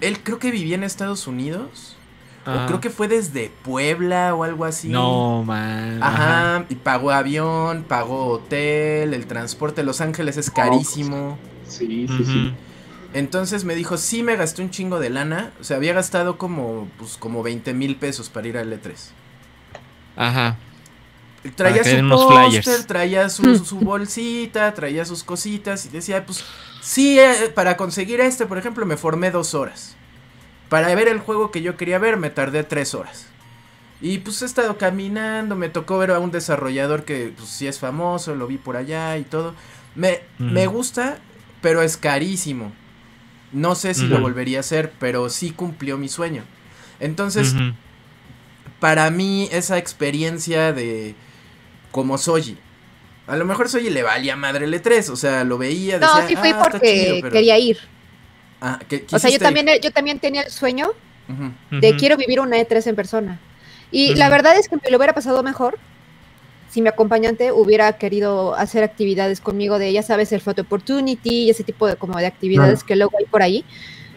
Él creo que vivía en Estados Unidos. Ah. O creo que fue desde Puebla o algo así. No, man. Ajá, y pagó avión, pagó hotel, el transporte. Los Ángeles es carísimo. Sí, sí, Ujú. sí. Entonces me dijo, sí me gasté un chingo de lana. O sea, había gastado como, pues, como 20 mil pesos para ir al E3. Ajá. Traía su unos póster, flyers. traía su, su bolsita, traía sus cositas y decía, pues, sí, eh, para conseguir este, por ejemplo, me formé dos horas. para ver el juego que yo quería ver me tardé tres horas. Y pues he estado caminando, me tocó ver a un desarrollador que pues sí es famoso, lo vi por allá y todo. Me, me gusta, pero es carísimo. No sé si lo volvería a hacer, pero sí cumplió mi sueño. Entonces, para mí esa experiencia de como Soji. A lo mejor Soji le valía madre el E3, o sea, lo veía, No, decía, sí fui "Ah, porque chido", pero- quería ir. Ah, que O sea, yo también, ir. yo también tenía el sueño de quiero vivir una E3 en persona. Y la verdad es que me lo hubiera pasado mejor si mi acompañante hubiera querido hacer actividades conmigo de, ya sabes, el photo opportunity y ese tipo de como de actividades que luego hay por ahí.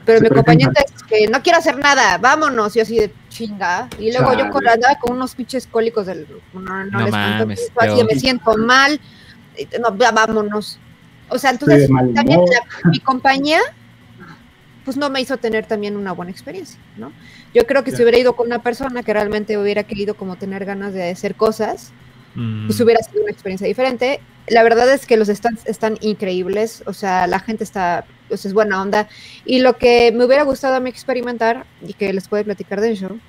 Pero mi acompañante es que no quiero hacer nada, vámonos. Y yo así de chinga. Y luego yo con, andaba con unos pinches cólicos del. No, no, No les cuento, mames, así de, pero- me siento mal. No, ya vámonos. O sea, entonces también la- mi compañía pues no me hizo tener también una buena experiencia, ¿no? Yo creo que si hubiera ido con una persona que realmente hubiera querido como tener ganas de hacer cosas, Mm. pues hubiera sido una experiencia diferente. La verdad es que los stands están increíbles, o sea, la gente está, pues es buena onda. Y lo que me hubiera gustado a mí experimentar, y que les puede platicar de show,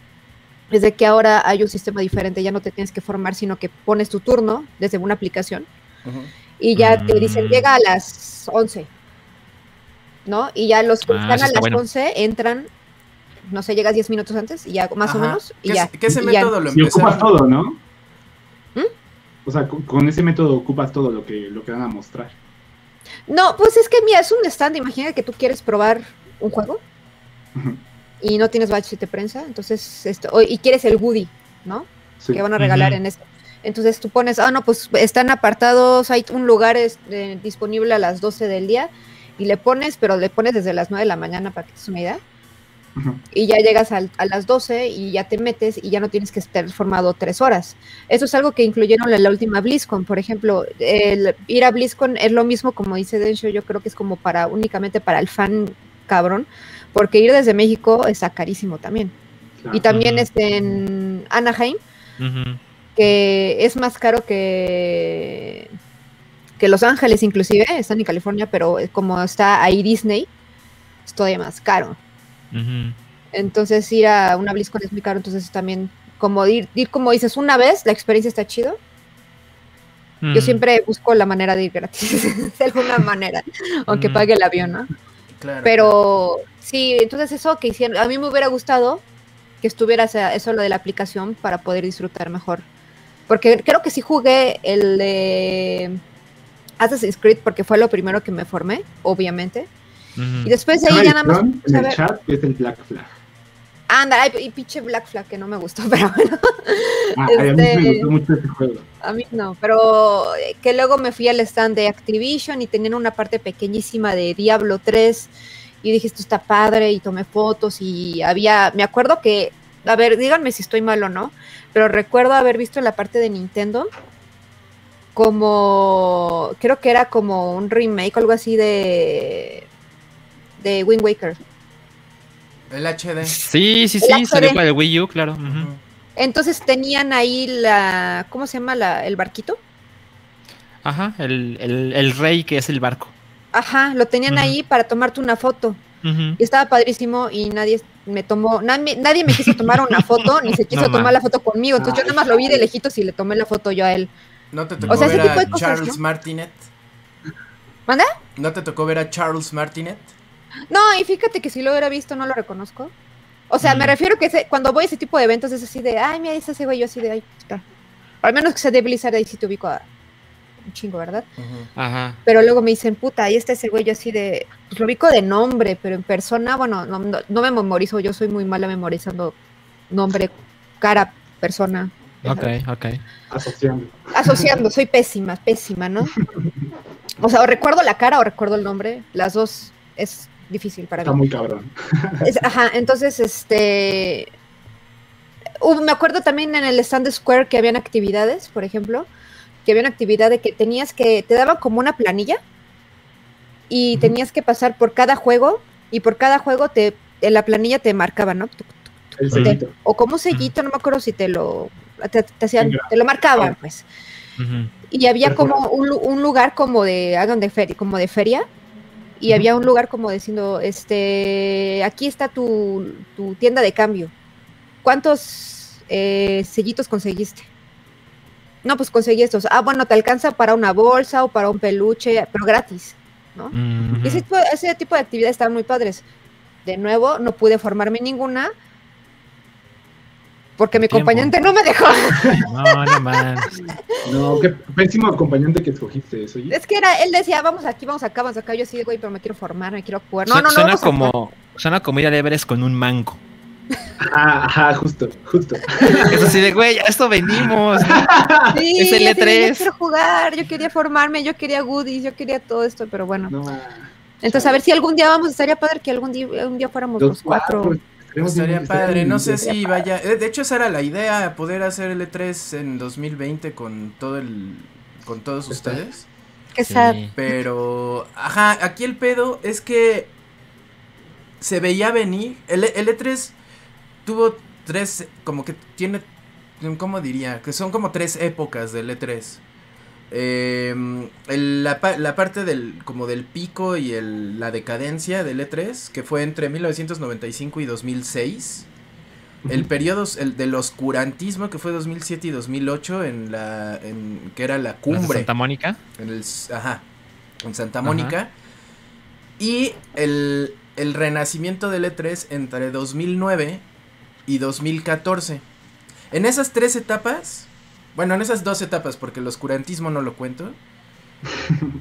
es de que ahora hay un sistema diferente, ya no te tienes que formar, sino que pones tu turno desde una aplicación y ya te dicen, Mm. llega a las 11, ¿no? Y ya los que Ah, están a las bueno. 11 entran, no sé, llegas 10 minutos antes y ya más o menos, y ¿Qué, ya. qué ese y ya. método lo Y ocupas empezaron? todo, ¿no? ¿Mm? O sea, con, con ese método ocupas todo lo que, lo que van a mostrar. No, pues es que mira, es un stand, imagina que tú quieres probar un juego y no tienes badge de prensa, entonces, esto, o- y quieres el Woody, ¿no? Sí. que van a regalar en eso. Entonces tú pones, ah, no, pues están apartados, hay un lugar este, disponible a las 12 del día y le pones, pero le pones desde las 9 de la mañana para que te des una idea. Y ya llegas al- a las 12 y ya te metes y ya no tienes que estar formado tres horas. Eso es algo que incluyeron en la última BlizzCon, por ejemplo. El ir a BlizzCon es lo mismo, como dice Densho, yo creo que es como para únicamente para el fan cabrón, porque ir desde México está carísimo también. Claro. Y también este, en Anaheim, que es más caro que, que Los Ángeles, inclusive, están en California, pero como está ahí Disney, es todavía más caro. Entonces ir a una BlizzCon es muy caro, entonces también como ir, ir como dices una vez, la experiencia está chido. Yo siempre busco la manera de ir gratis, de alguna manera, aunque Mm. pague el avión, ¿no? Claro, Pero sí, entonces eso que hicieron, a mí me hubiera gustado que estuviera eso lo de la aplicación para poder disfrutar mejor. Porque creo que sí jugué el de Assassin's Creed porque fue lo primero que me formé, obviamente. Y después ahí ya nada más... en el chat es el Black Flag. Anda, ay, y pinche Black Flag que no me gustó, pero bueno, Ah, ay, a mí Este- me gustó mucho este juego. a mí no. Pero eh, que luego me fui al stand de Activision y tenían una parte pequeñísima de Diablo 3 y dije, esto está padre y tomé fotos y había, me acuerdo que, a ver, díganme si estoy mal o no, pero recuerdo haber visto la parte de Nintendo como, creo que era como un remake o algo así de, de Wind Waker. El HD. Sí, sí, El sí, salió HD. para el Wii U, claro. Entonces tenían ahí la, ¿cómo se llama? La, el barquito. Ajá, el, el, el rey que es el barco. Ajá, lo tenían ahí para tomarte una foto. Y estaba padrísimo y nadie me tomó, nadie, nadie me quiso tomar una foto, ni se quiso No tomar ma. la foto conmigo. Entonces yo nada más lo vi de lejitos y le tomé la foto yo a él. ¿No te tocó O sea, ese ver tipo a de cosas, Charles ¿no? Martinet? ¿Manda? ¿No te tocó ver a Charles Martinet? No, y fíjate que si lo hubiera visto no lo reconozco. O sea, me Mm. refiero que ese- cuando voy a ese tipo de eventos es así de, ay, mira, ese ese güey, yo así de, ay, está. Al menos que sea de Blizzard, ahí sí te ubico a un chingo, ¿verdad? Ujú. Ajá. Pero luego me dicen, puta, ahí está ese güey, yo así de, pues lo ubico de nombre, pero en persona, bueno, no, no, no me memorizo, yo soy muy mala memorizando nombre, cara, persona. Ok, sabes. ok. Asociando. Asociando, soy pésima, pésima, ¿no? O sea, o recuerdo la cara o recuerdo el nombre, las dos es difícil para Está mí. muy cabrón. Es- ajá, entonces, este. me acuerdo también en el stand Square que habían actividades, por ejemplo, que había una actividad de que tenías que. Te daban como una planilla y tenías que pasar por cada juego y por cada juego te en la planilla te marcaban, ¿no? El sellito. O como un sellito, no me acuerdo si te lo. Te, te hacían, te lo marcaban, pues. Y había como un, un lugar como de, hagan de feria, como de feria, y había un lugar como diciendo, este, aquí está tu, tu tienda de cambio. ¿Cuántos eh, sellitos conseguiste? No, pues conseguí estos. Ah, bueno, te alcanza para una bolsa o para un peluche, pero gratis, ¿no? Ujú. Y ese, tipo, ese tipo de actividades estaban muy padres. De nuevo, no pude formarme ninguna porque mi Tiempo. acompañante no me dejó. No, no mames. No, qué pésimo acompañante que escogiste eso. Es que era, él decía, vamos aquí, vamos acá, vamos acá. Yo sí, güey, pero me quiero formar, me quiero jugar. No, Su- no, no. suena como suena como ir a Everest con un mango. Ajá, ajá, justo, justo. Es así de, güey, a esto venimos. Sí, Es el así de, E3. Yo quiero jugar, yo quería formarme, yo quería goodies, yo quería todo esto, pero bueno. No. Entonces, a ver si algún día vamos, estaría padre que algún día, un día fuéramos los, Los cuatro. cuatro. Estaría padre, no sé si vaya. eh, De hecho, esa era la idea, poder hacer el E3 en 2020 con todo el. con todos Está. ustedes. Qué sad. Sí. Pero, ajá, aquí el pedo es que se veía venir. El, el E3 tuvo tres, como que tiene, ¿cómo diría? Que son como tres épocas del E3. Eh, el- la, pa- la parte del, como del pico y el, la decadencia del E3, que fue entre 1995 y 2006. El periodo el del oscurantismo que fue 2007 y 2008 en la en, que era la cumbre Santa Mónica. en el ajá, en Santa Mónica y el, el renacimiento del E3 entre 2009 y 2014. En esas tres etapas, bueno, en esas dos etapas porque el oscurantismo no lo cuento.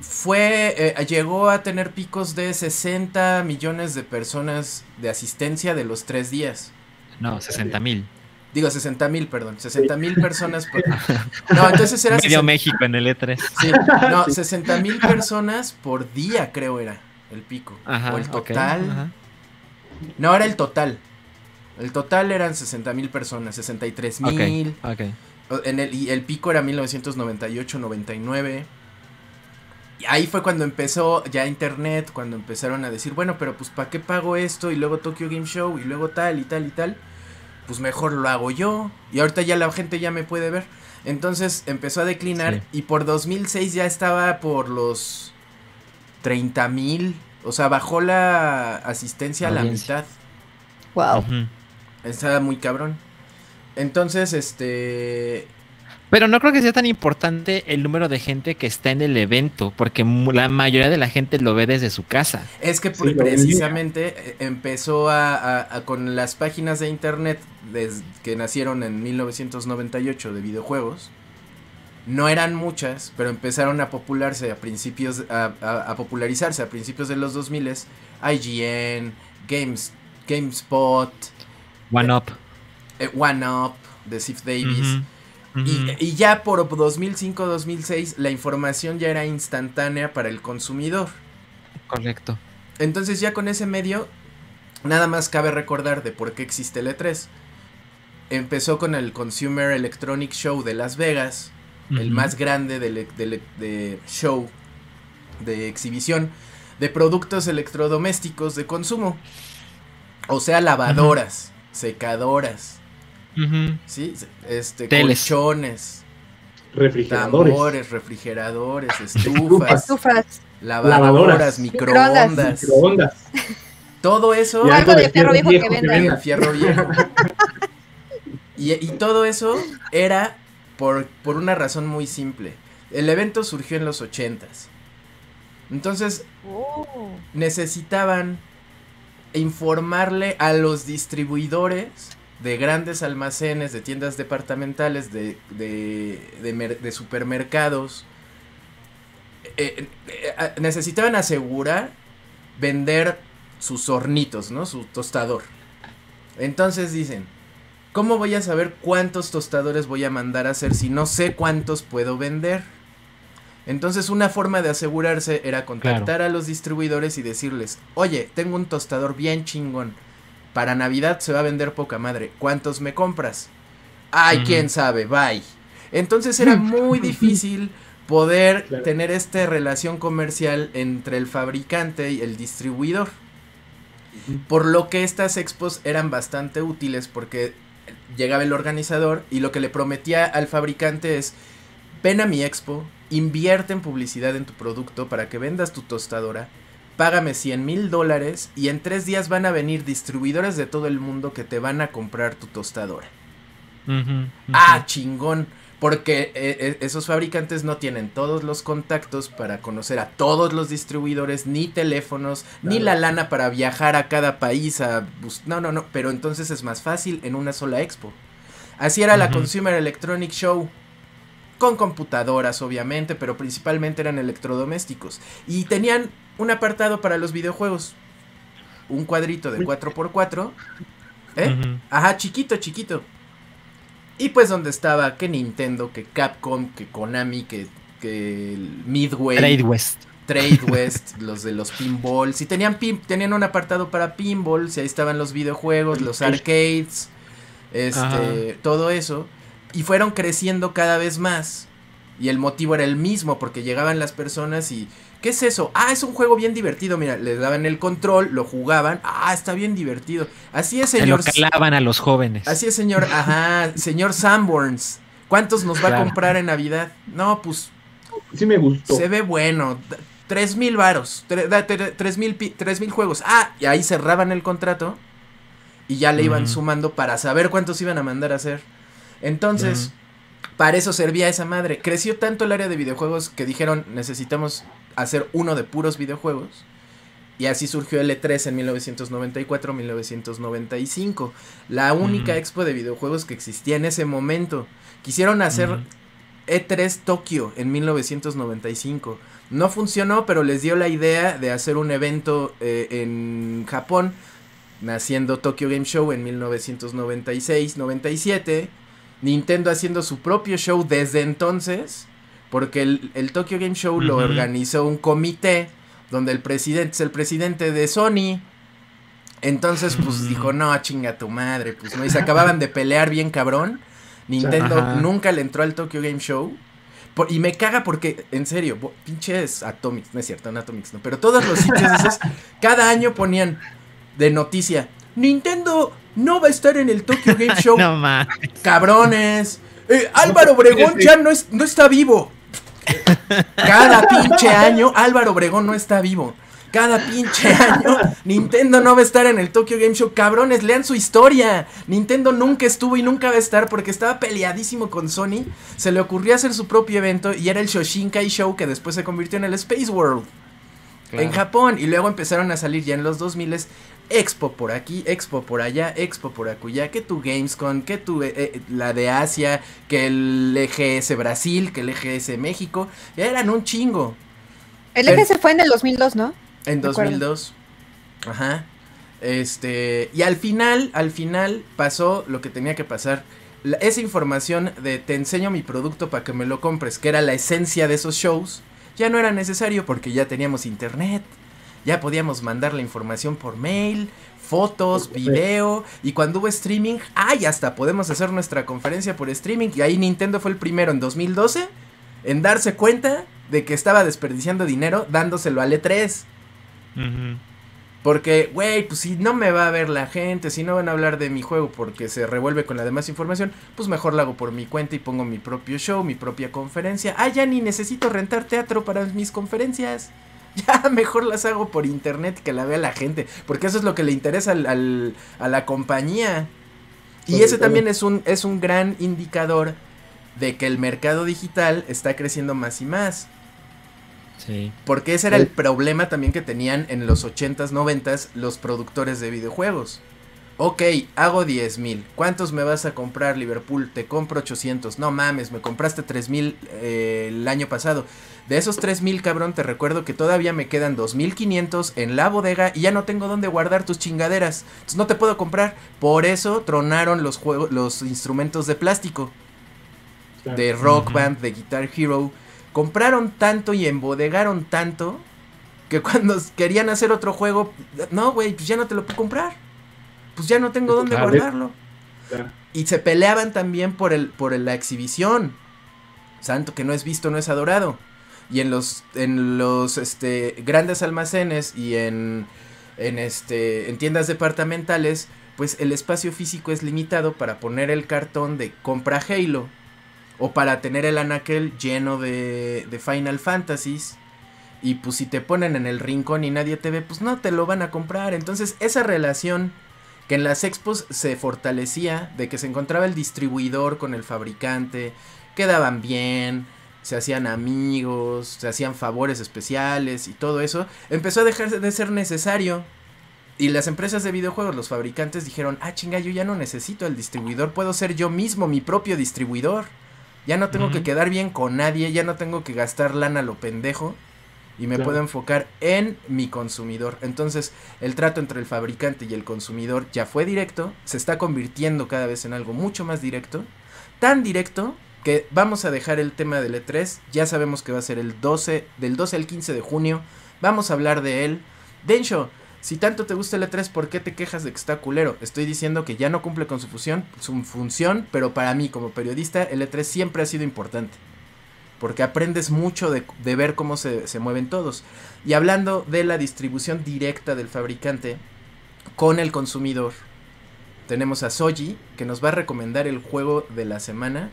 Fue, eh, llegó a tener picos de 60 millones de personas de asistencia de los tres días. No, 60 mil. Digo, 60 mil, perdón. 60 mil personas por... No, entonces era... Medio 60 México en el E E3. Sí, no, 60 mil personas por día, creo era el pico. Ajá. o el total. ajá. No, era el total. El total eran 60 mil personas, 63 Ok, mil. ok. O- En el, y el pico era 1998-99. Y ahí fue cuando empezó ya internet, cuando empezaron a decir, bueno, pero pues ¿para qué pago esto? Y luego Tokyo Game Show y luego tal y tal y tal. Pues mejor lo hago yo. Y ahorita ya la gente ya me puede ver. Entonces empezó a declinar Sí. y por 2006 ya estaba por los 30 mil. O sea, bajó la asistencia a la mitad. Wow. Estaba muy cabrón. Entonces, este... Pero no creo que sea tan importante el número de gente que está en el evento, porque mu- la mayoría de la gente lo ve desde su casa. Es que Sí, precisamente eh, empezó a, a- a- con las páginas de internet que nacieron en 1998 de videojuegos. No eran muchas, pero empezaron a popularse a principios a, a- a popularizarse a principios de los 2000 IGN, Games, GameSpot, One Up. Eh, OneUp de Sif Davis. Y, ya por 2005-2006 la información ya era instantánea para el consumidor. Correcto. Entonces ya con ese medio, nada más cabe recordar de por qué existe el E3. Empezó con el Consumer Electronic Show de Las Vegas, el más grande del- del- de show de exhibición de productos electrodomésticos de consumo. O sea, lavadoras, secadoras, ¿sí? Este, Teles. colchones, Refrigeradores. tambores, refrigeradores, estufas, Estufas. lavadoras, Lavadoras. microondas. Microondas. Todo eso Y algo de fierro viejo que que venda. el venda. fierro viejo. Y, y todo eso era por, por una razón muy simple. El evento surgió en los ochentas. Entonces Oh. necesitaban informarle a los distribuidores de grandes almacenes, de tiendas departamentales, de, de, de mer- de supermercados. Eh, eh, eh, necesitaban asegurar vender sus hornitos, ¿no? Su tostador. Entonces dicen, ¿cómo voy a saber cuántos tostadores voy a mandar a hacer si no sé cuántos puedo vender? Entonces una forma de asegurarse era contactar a los distribuidores y decirles, oye, tengo un tostador bien chingón. Para Navidad se va a vender poca madre. ¿Cuántos me compras? Ay, quién sabe, bye. Entonces era muy difícil poder Claro. tener esta relación comercial entre el fabricante y el distribuidor. Por lo que estas expos eran bastante útiles porque llegaba el organizador y lo que le prometía al fabricante es, ven a mi expo, invierte en publicidad en tu producto para que vendas tu tostadora págame 100 mil dólares y en tres días van a venir distribuidores de todo el mundo que te van a comprar tu tostadora. Ah, chingón. Porque eh, eh, esos fabricantes no tienen todos los contactos para conocer a todos los distribuidores, ni teléfonos, ni la lana para viajar a cada país a bus- No, no, no. Pero entonces es más fácil en una sola expo. Así era la. Consumer Electronic Show. Con computadoras, obviamente, pero principalmente eran electrodomésticos. Y tenían un apartado para los videojuegos. Un cuadrito de 4x4. ¿Eh? Ajá, chiquito, chiquito. Y pues donde estaba que Nintendo, que Capcom, que Konami, que, que Midway, Trade West. Trade West, los de los pinballs. Y tenían, pin- tenían un apartado para pinballs, y ahí estaban los videojuegos, los arcades, este, Ajá. todo eso. Y fueron creciendo cada vez más. Y el motivo era el mismo, porque llegaban las personas y... ¿Qué es eso? Ah, es un juego bien divertido. Mira, les daban el control, lo jugaban. Ah, está bien divertido. Así es, Se lo señor. calaban a los jóvenes. Así es, señor. Ajá, señor Sanborns. ¿Cuántos nos va a comprar en Navidad? No, pues Sí me gustó. se ve bueno. Tres mil varos. Tres mil, pi- tres mil juegos. Ah, y ahí cerraban el contrato. Y ya le iban sumando para saber cuántos iban a mandar a hacer. Entonces, para eso servía esa madre. Creció tanto el área de videojuegos que dijeron necesitamos hacer uno de puros videojuegos. Y así surgió el E3 en 1994-1995. La única expo de videojuegos que existía en ese momento. Quisieron hacer Ujú. E3 Tokio en 1995. No funcionó, pero les dio la idea de hacer un evento eh, en Japón, naciendo Tokyo Game Show en 1996-97. Nintendo haciendo su propio show desde entonces, porque el, el Tokyo Game Show lo organizó un comité donde el presidente es el presidente de Sony. Entonces, pues dijo, no, chinga tu madre, pues no, y se acababan de pelear bien cabrón. Nintendo Ajá. nunca le entró al Tokyo Game Show. Por- y me caga porque, en serio, bo- pinches Atomics, no es cierto, no Atomics, no, pero todos los sitios esos, cada año ponían de noticia, Nintendo no va a estar en el Tokyo Game Show, No mames. cabrones. Eh, Álvaro Obregón ya no, es, no está vivo. Cada pinche año Álvaro Obregón no está vivo. Cada pinche año Nintendo no va a estar en el Tokyo Game Show. Cabrones, lean su historia. Nintendo nunca estuvo y nunca va a estar porque estaba peleadísimo con Sony. Se le ocurrió hacer su propio evento y era el Shoshinkai Show que después se convirtió en el Space World en Japón. Y luego empezaron a salir ya en los 2000 Expo por aquí, Expo por allá, Expo por acullá, que tu Gamescom, que tu eh, eh, la de Asia, que el EGS Brasil, que el EGS México, ya eran un chingo. El Pero- se fue en el 2002, ¿no? En De acuerdo. 2002. Ajá. Este, y al final, al final pasó lo que tenía que pasar. La- esa información de te enseño mi producto para que me lo compres, que era la esencia de esos shows, ya no era necesario porque ya teníamos internet, ya podíamos mandar la información por mail, fotos, video, y cuando hubo streaming, ay, hasta podemos hacer nuestra conferencia por streaming, y ahí Nintendo fue el primero en 2012 en darse cuenta de que estaba desperdiciando dinero dándoselo al E3. Ujú. Porque, güey, pues si no me va a ver la gente, si no van a hablar de mi juego porque se revuelve con la demás información, pues mejor lo hago por mi cuenta y pongo mi propio show, mi propia conferencia. Ah, ya ni necesito rentar teatro para mis conferencias. Ya mejor las hago por internet que la vea la gente, porque eso es lo que le interesa al, al- a la compañía. Y Sobre ese también es un, es un gran indicador de que el mercado digital está creciendo más y más. Sí. Porque ese era el problema también que tenían en los 80s, 90s los productores de videojuegos. Ok, hago 10 mil. ¿Cuántos me vas a comprar, Liverpool? Te compro 800. No mames, me compraste 3 mil eh, el año pasado. De esos 3 mil, cabrón, te recuerdo que todavía me quedan 2500 en la bodega y ya no tengo dónde guardar tus chingaderas. Entonces no te puedo comprar. Por eso tronaron los, juegos, los instrumentos de plástico de Rock. Band, de Guitar Hero, compraron tanto y embodegaron tanto que cuando querían hacer otro juego, no, güey, pues ya no te lo puedo comprar. Pues ya no tengo dónde guardarlo. Y se peleaban también por el por el- la exhibición. Santo que no es visto, no es adorado. Y en los en los este grandes almacenes y en en este en tiendas departamentales, pues el espacio físico es limitado para poner el cartón de compra Halo o para tener el anaquel lleno de, de Final Fantasies. Y pues si te ponen en el rincón y nadie te ve, pues no te lo van a comprar. Entonces esa relación que en las expos se fortalecía de que se encontraba el distribuidor con el fabricante, quedaban bien, se hacían amigos, se hacían favores especiales y todo eso, empezó a dejar de ser necesario. Y las empresas de videojuegos, los fabricantes dijeron, ah chinga, yo ya no necesito el distribuidor, puedo ser yo mismo mi propio distribuidor. Ya no tengo que quedar bien con nadie, ya no tengo que gastar lana lo pendejo. Y me Claro. puedo enfocar en mi consumidor. Entonces, el trato entre el fabricante y el consumidor ya fue directo, se está convirtiendo cada vez en algo mucho más directo. Tan directo que vamos a dejar el tema del E3, ya sabemos que va a ser el 12, del 12 al 15 de junio, vamos a hablar de él. Densho, si tanto te gusta el E3, ¿por qué te quejas de que está culero? Estoy diciendo que ya no cumple con su función, su función, pero para mí como periodista el E3 siempre ha sido importante. Porque aprendes mucho de, ver cómo se mueven todos. Y hablando de la distribución directa del fabricante con el consumidor, tenemos a Soji, que nos va a recomendar el juego de la semana.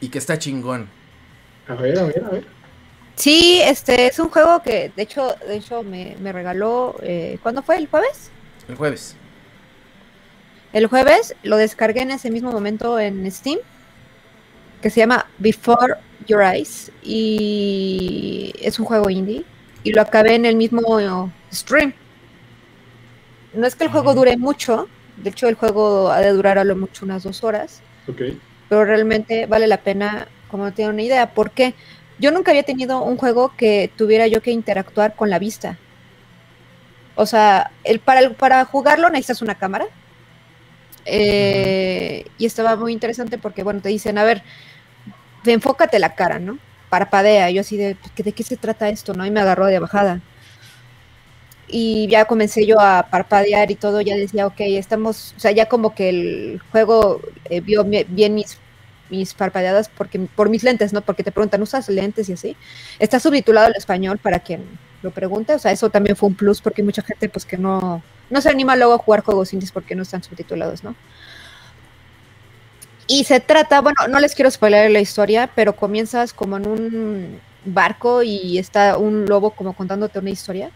Y que está chingón. A ver, a ver, a ver. Sí, este es un juego que de hecho, de hecho me, me regaló, eh, ¿cuándo fue? ¿El jueves? El jueves. El jueves lo descargué en ese mismo momento en Steam, que se llama Before Your Eyes y es un juego indie y lo acabé en el mismo stream. No es que el juego dure mucho, de hecho el juego ha de durar a lo mucho unas dos horas, Ok. Pero realmente vale la pena, como no tienen una idea, porque yo nunca había tenido un juego que tuviera yo que interactuar con la vista. O sea, el, para, el- para jugarlo necesitas una cámara. Eh, Y estaba muy interesante porque, bueno, te dicen, a ver, enfócate la cara, ¿no? Parpadea. Yo así de, "Pues, ¿de qué se trata esto? ¿No? Y me agarró de bajada. Y ya comencé yo a parpadear y todo, ya decía, ok, estamos, o sea, ya como que el juego eh, vio bien mis, mis parpadeadas porque, por mis lentes, ¿no? Porque te preguntan, ¿usas lentes y así? Está subtitulado al español para quien lo pregunte, o sea, eso también fue un plus porque hay mucha gente pues que no, no se anima luego a jugar juegos indies porque no están subtitulados, ¿no? Y se trata, bueno, no les quiero spoiler la historia, pero comienzas como en un barco y está un lobo como contándote una historia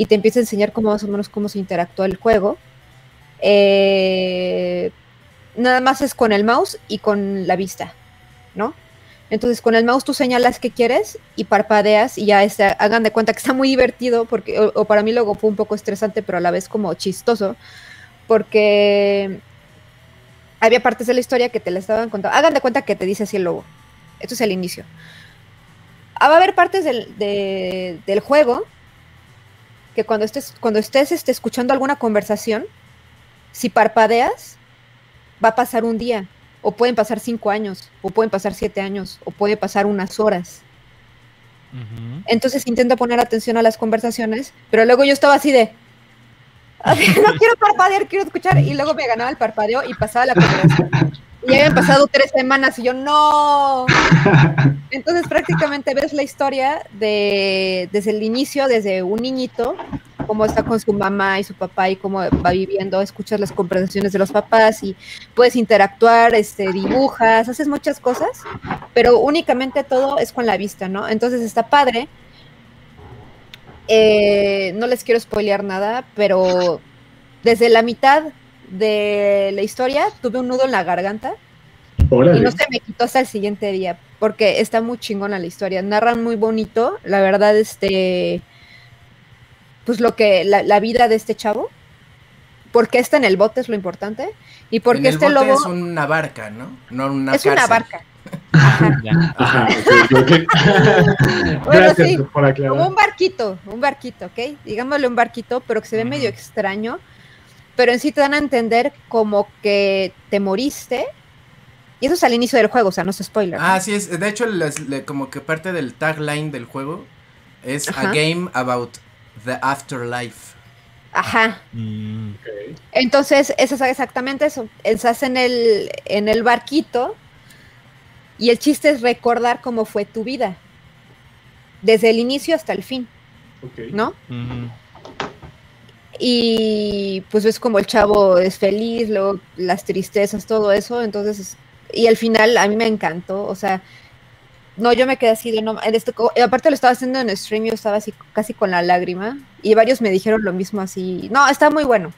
y te empieza a enseñar cómo más o menos cómo se interactúa el juego. Eh, nada más es con el mouse y con la vista, ¿no? Entonces con el mouse tú señalas qué quieres y parpadeas y ya este, hagan de cuenta que está muy divertido porque o, para mí luego fue un poco estresante pero a la vez como chistoso porque había partes de la historia que te la estaban contando. Hagan de cuenta que te dice así el lobo. Esto es el inicio. Ah, va a haber partes del, de- del juego que cuando estés, cuando estés este, escuchando alguna conversación, si parpadeas, va a pasar un día, o pueden pasar cinco años, o pueden pasar siete años, o puede pasar unas horas. Entonces intento poner atención a las conversaciones, pero luego yo estaba así de, "Así, no quiero parpadear, quiero escuchar, y luego me ganaba el parpadeo y pasaba la conversación. Y habían pasado tres semanas y yo, no. Entonces prácticamente ves la historia de, desde el inicio, desde un niñito, cómo está con su mamá y su papá y cómo va viviendo, escuchas las conversaciones de los papás y puedes interactuar, este, dibujas, haces muchas cosas, pero únicamente todo es con la vista, ¿no? Entonces está padre. Eh, no les quiero spoilear nada, pero desde la mitad de la historia tuve un nudo en la garganta y no se me quitó hasta el siguiente día, porque está muy chingona la historia. Narran muy bonito, la verdad, este. Pues lo que. La, la vida de este chavo. Porque está en el bote es lo importante. Y En porque el este bote lobo. es una barca, ¿no? No una es una barca. Ajá. Ya. Ajá, ok, ok. Bueno, Gracias sí, por Como un barquito, un barquito, ¿ok? Digámosle un barquito, pero que se ve medio extraño. Pero en sí te dan a entender como que te moriste. Y eso es al inicio del juego, o sea, no es spoiler. ¿no? Ah, sí, es. De hecho, les- como que parte del tagline del juego es a game about the afterlife. Ajá. Mm. Entonces, eso es exactamente eso. Estás en el, en el barquito y el chiste es recordar cómo fue tu vida. Desde el inicio hasta el fin, ok. ¿no? ujú. Y pues es como el chavo es feliz, luego las tristezas, todo eso. Entonces, y al final a mí me encantó. O sea, no, yo me quedé así de no. en este aparte lo estaba haciendo en stream, yo estaba así casi con la lágrima. Y varios me dijeron lo mismo así. No, está muy bueno.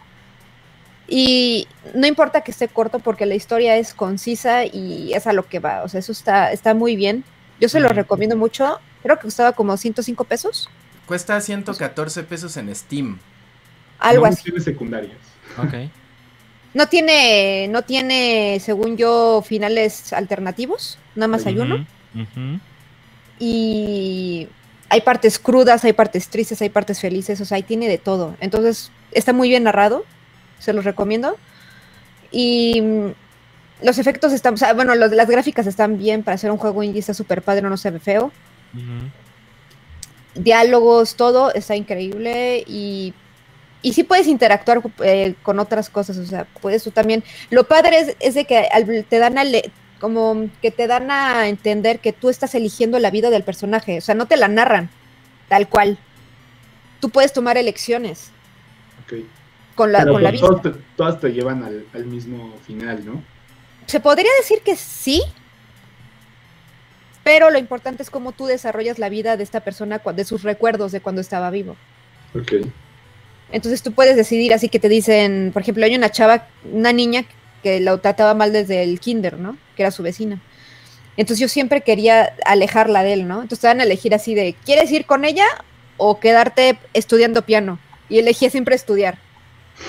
Y no importa que esté corto porque la historia es concisa y es a lo que va. O sea, eso está, está muy bien. Yo se lo recomiendo mucho. Creo que costaba como 105 pesos. Cuesta 114 pesos en Steam. Algo no así. misiones secundarias. Ok. No tiene, no tiene, según yo, finales alternativos. Nada más hay uno. Y hay partes crudas, hay partes tristes, hay partes felices, o sea, ahí tiene de todo. Entonces, está muy bien narrado, se los recomiendo. Y mm, los efectos están, o sea, bueno, los, las gráficas están bien para hacer un juego indie, está súper padre, no se ve feo. Diálogos, todo está increíble y, y sí puedes interactuar eh, con otras cosas, o sea, puedes tú también. Lo padre es, es de que te dan a le- como que te dan a entender que tú estás eligiendo la vida del personaje, o sea, no te la narran tal cual. Tú puedes tomar elecciones Ok. con la, Pero con la pues, vista. todas, te, todas te llevan al, al mismo final, ¿no? Se podría decir que sí, pero lo importante es cómo tú desarrollas la vida de esta persona, de sus recuerdos de cuando estaba vivo. Ok. Entonces tú puedes decidir así que te dicen, por ejemplo, hay una chava, una niña que la trataba mal desde el kinder, ¿no? Que era su vecina. Entonces yo siempre quería alejarla de él, ¿no? Entonces te dan a elegir así de, ¿quieres ir con ella o quedarte estudiando piano? Y elegía siempre estudiar.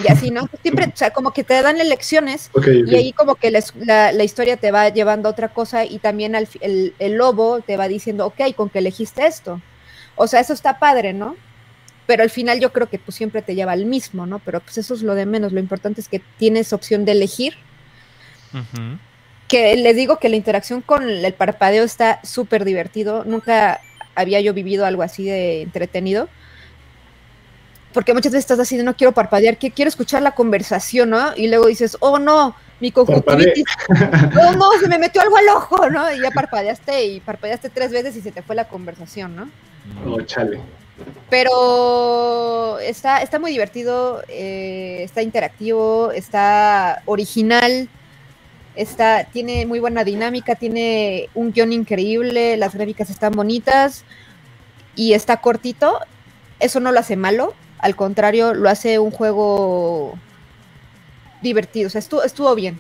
Y así, ¿no? Siempre, o sea, como que te dan elecciones y ahí como que la, la- la historia te va llevando a otra cosa y también al el, el lobo te va diciendo, ok, con que elegiste esto. O sea, eso está padre, ¿no? Pero al final yo creo que pues siempre te lleva al mismo, ¿no? Pero pues eso es lo de menos. Lo importante es que tienes opción de elegir. Que les digo que la interacción con el parpadeo está súper divertido. Nunca había yo vivido algo así de entretenido. Porque muchas veces estás así de no quiero parpadear, que quiero escuchar la conversación, ¿no? Y luego dices, oh no, mi conjuntivitis no, no, se me metió algo al ojo, ¿no? Y ya parpadeaste y parpadeaste tres veces y se te fue la conversación, ¿no? Oh, chale. Pero está, está muy divertido, eh, está interactivo, está original, está, tiene muy buena dinámica, tiene un guion increíble, las gráficas están bonitas y está cortito. Eso no lo hace malo, al contrario, lo hace un juego divertido, o sea, estuvo, estuvo bien.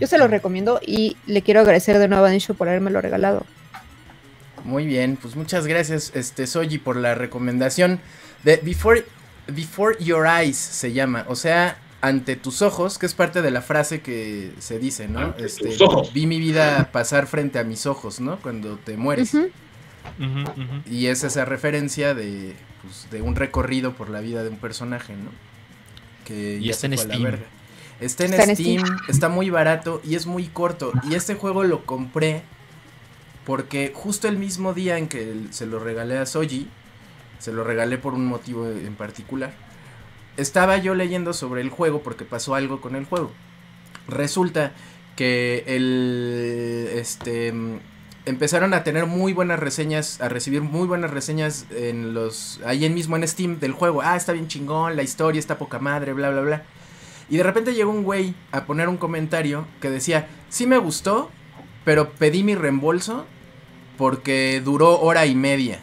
Yo se lo recomiendo y le quiero agradecer de nuevo a Nisho por habérmelo regalado. Muy bien, pues muchas gracias, este Soji, por la recomendación de Before, Before Your Eyes se llama, o sea, ante tus ojos, que es parte de la frase que se dice, ¿no? Ante Este, tus ojos. vi mi vida pasar frente a mis ojos, ¿no? Cuando te mueres. Y es esa referencia de, pues, de un recorrido por la vida de un personaje, ¿no? Que Y ya está se en fue a la Steam. verga. Está en Está en Steam, Steam. está muy barato y es muy corto. Y este juego lo compré porque justo el mismo día en que se lo regalé a Soji, se lo regalé por un motivo en particular, estaba yo leyendo sobre el juego porque pasó algo con el juego. Resulta que el este empezaron a tener muy buenas reseñas, a recibir muy buenas reseñas en los ahí mismo en Steam del juego. Ah, está bien chingón, la historia está poca madre, bla bla bla. Y de repente llegó un güey a poner un comentario que decía, "Sí me gustó, pero pedí mi reembolso porque duró hora y media."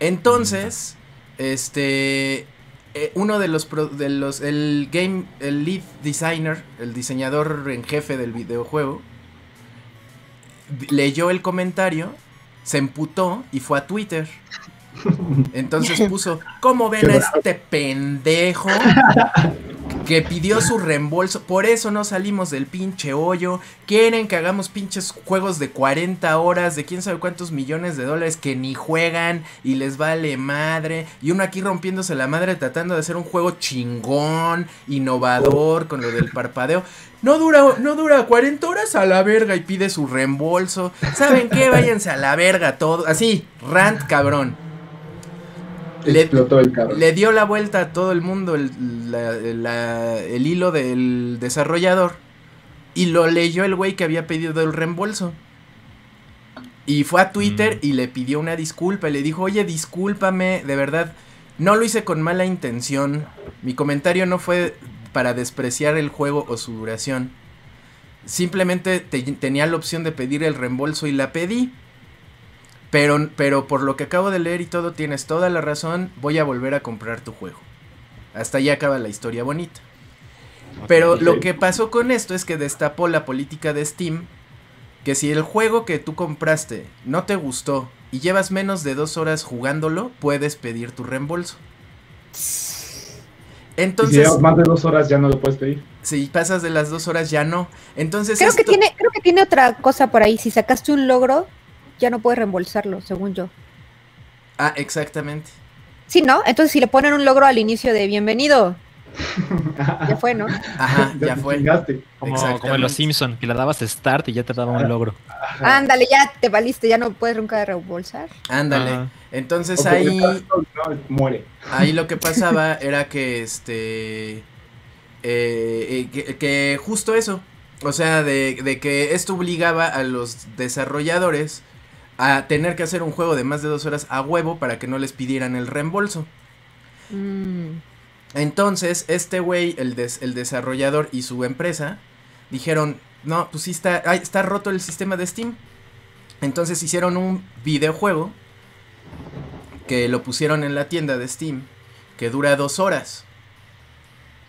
Entonces, este eh, uno de los pro- de los el game el lead designer, el diseñador en jefe del videojuego vi- leyó el comentario, se emputó y fue a Twitter. Entonces puso, ¿cómo ven a este pendejo que pidió su reembolso? Por eso no salimos del pinche hoyo. Quieren que hagamos pinches juegos de 40 horas, de quién sabe cuántos millones de dólares que ni juegan y les vale madre. Y uno aquí rompiéndose la madre tratando de hacer un juego chingón, innovador, con lo del parpadeo. No dura, no dura 40 horas a la verga y pide su reembolso. ¿Saben qué? Váyanse a la verga todo. Así, rant cabrón. Le- Explotó el carro. Le dio la vuelta a todo el mundo el, la- la- el hilo del desarrollador y lo leyó el güey que había pedido el reembolso. Y fue a Twitter Mm. y le pidió una disculpa y le dijo, oye, discúlpame, de verdad, no lo hice con mala intención. Mi comentario no fue para despreciar el juego o su duración. Simplemente te- tenía la opción de pedir el reembolso y la pedí. Pero, pero por lo que acabo de leer y todo, tienes toda la razón. Voy a volver a comprar tu juego. Hasta ahí acaba la historia bonita. Pero lo que pasó con esto es que destapó la política de Steam. Que si el juego que tú compraste no te gustó y llevas menos de dos horas jugándolo, puedes pedir tu reembolso. Y si Entonces, llevas más de dos horas ya no lo puedes pedir. si pasas de las dos horas ya no. Entonces, Creo que tiene, creo que tiene otra cosa por ahí. Si sacaste un logro, ya no puedes reembolsarlo, según yo. Ah, exactamente. Sí, ¿no? Entonces si le ponen un logro al inicio de bienvenido, ya fue, ¿no? Ajá, ya fue. Como, como en los Simpson, que le dabas start y ya te daba un logro. Ajá. Ándale, ya te valiste, ya no puedes nunca reembolsar. Ándale. Ajá. Entonces O ahí, muere. ahí lo que pasaba era que este. eh, eh, que, que justo eso. O sea, de, de que esto obligaba a los desarrolladores a tener que hacer un juego de más de dos horas a huevo para que no les pidieran el reembolso. Mm, Entonces, este güey, el, des- el desarrollador y su empresa, dijeron, no, pues sí está, ay, está roto el sistema de Steam. Entonces hicieron un videojuego que lo pusieron en la tienda de Steam, que dura dos horas.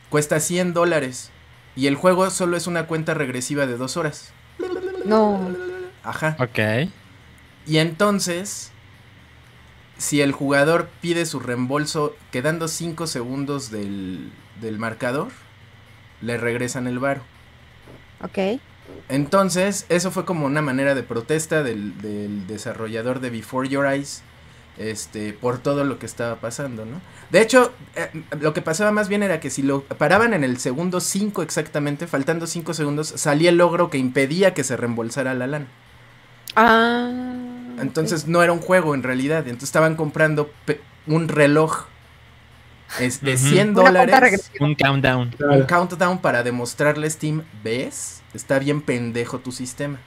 Cuesta 100 dólares. Y el juego solo es una cuenta regresiva de dos horas. No. Ajá. Ok. Y entonces, si el jugador pide su reembolso quedando 5 segundos del, del marcador, le regresan el varo. ok. Entonces, eso fue como una manera de protesta del, del desarrollador de Before Your Eyes. Este, por todo lo que estaba pasando, ¿no? De hecho, eh, lo que pasaba más bien era que si lo paraban en el segundo 5 exactamente, faltando 5 segundos, salía el logro que impedía que se reembolsara la lana. Ah. Entonces no era un juego en realidad. Entonces estaban comprando un reloj es- de Ujú. 100 Una cuenta dólares. Un countdown. Un countdown para demostrarle a Steam, ¿ves? Está bien pendejo tu sistema.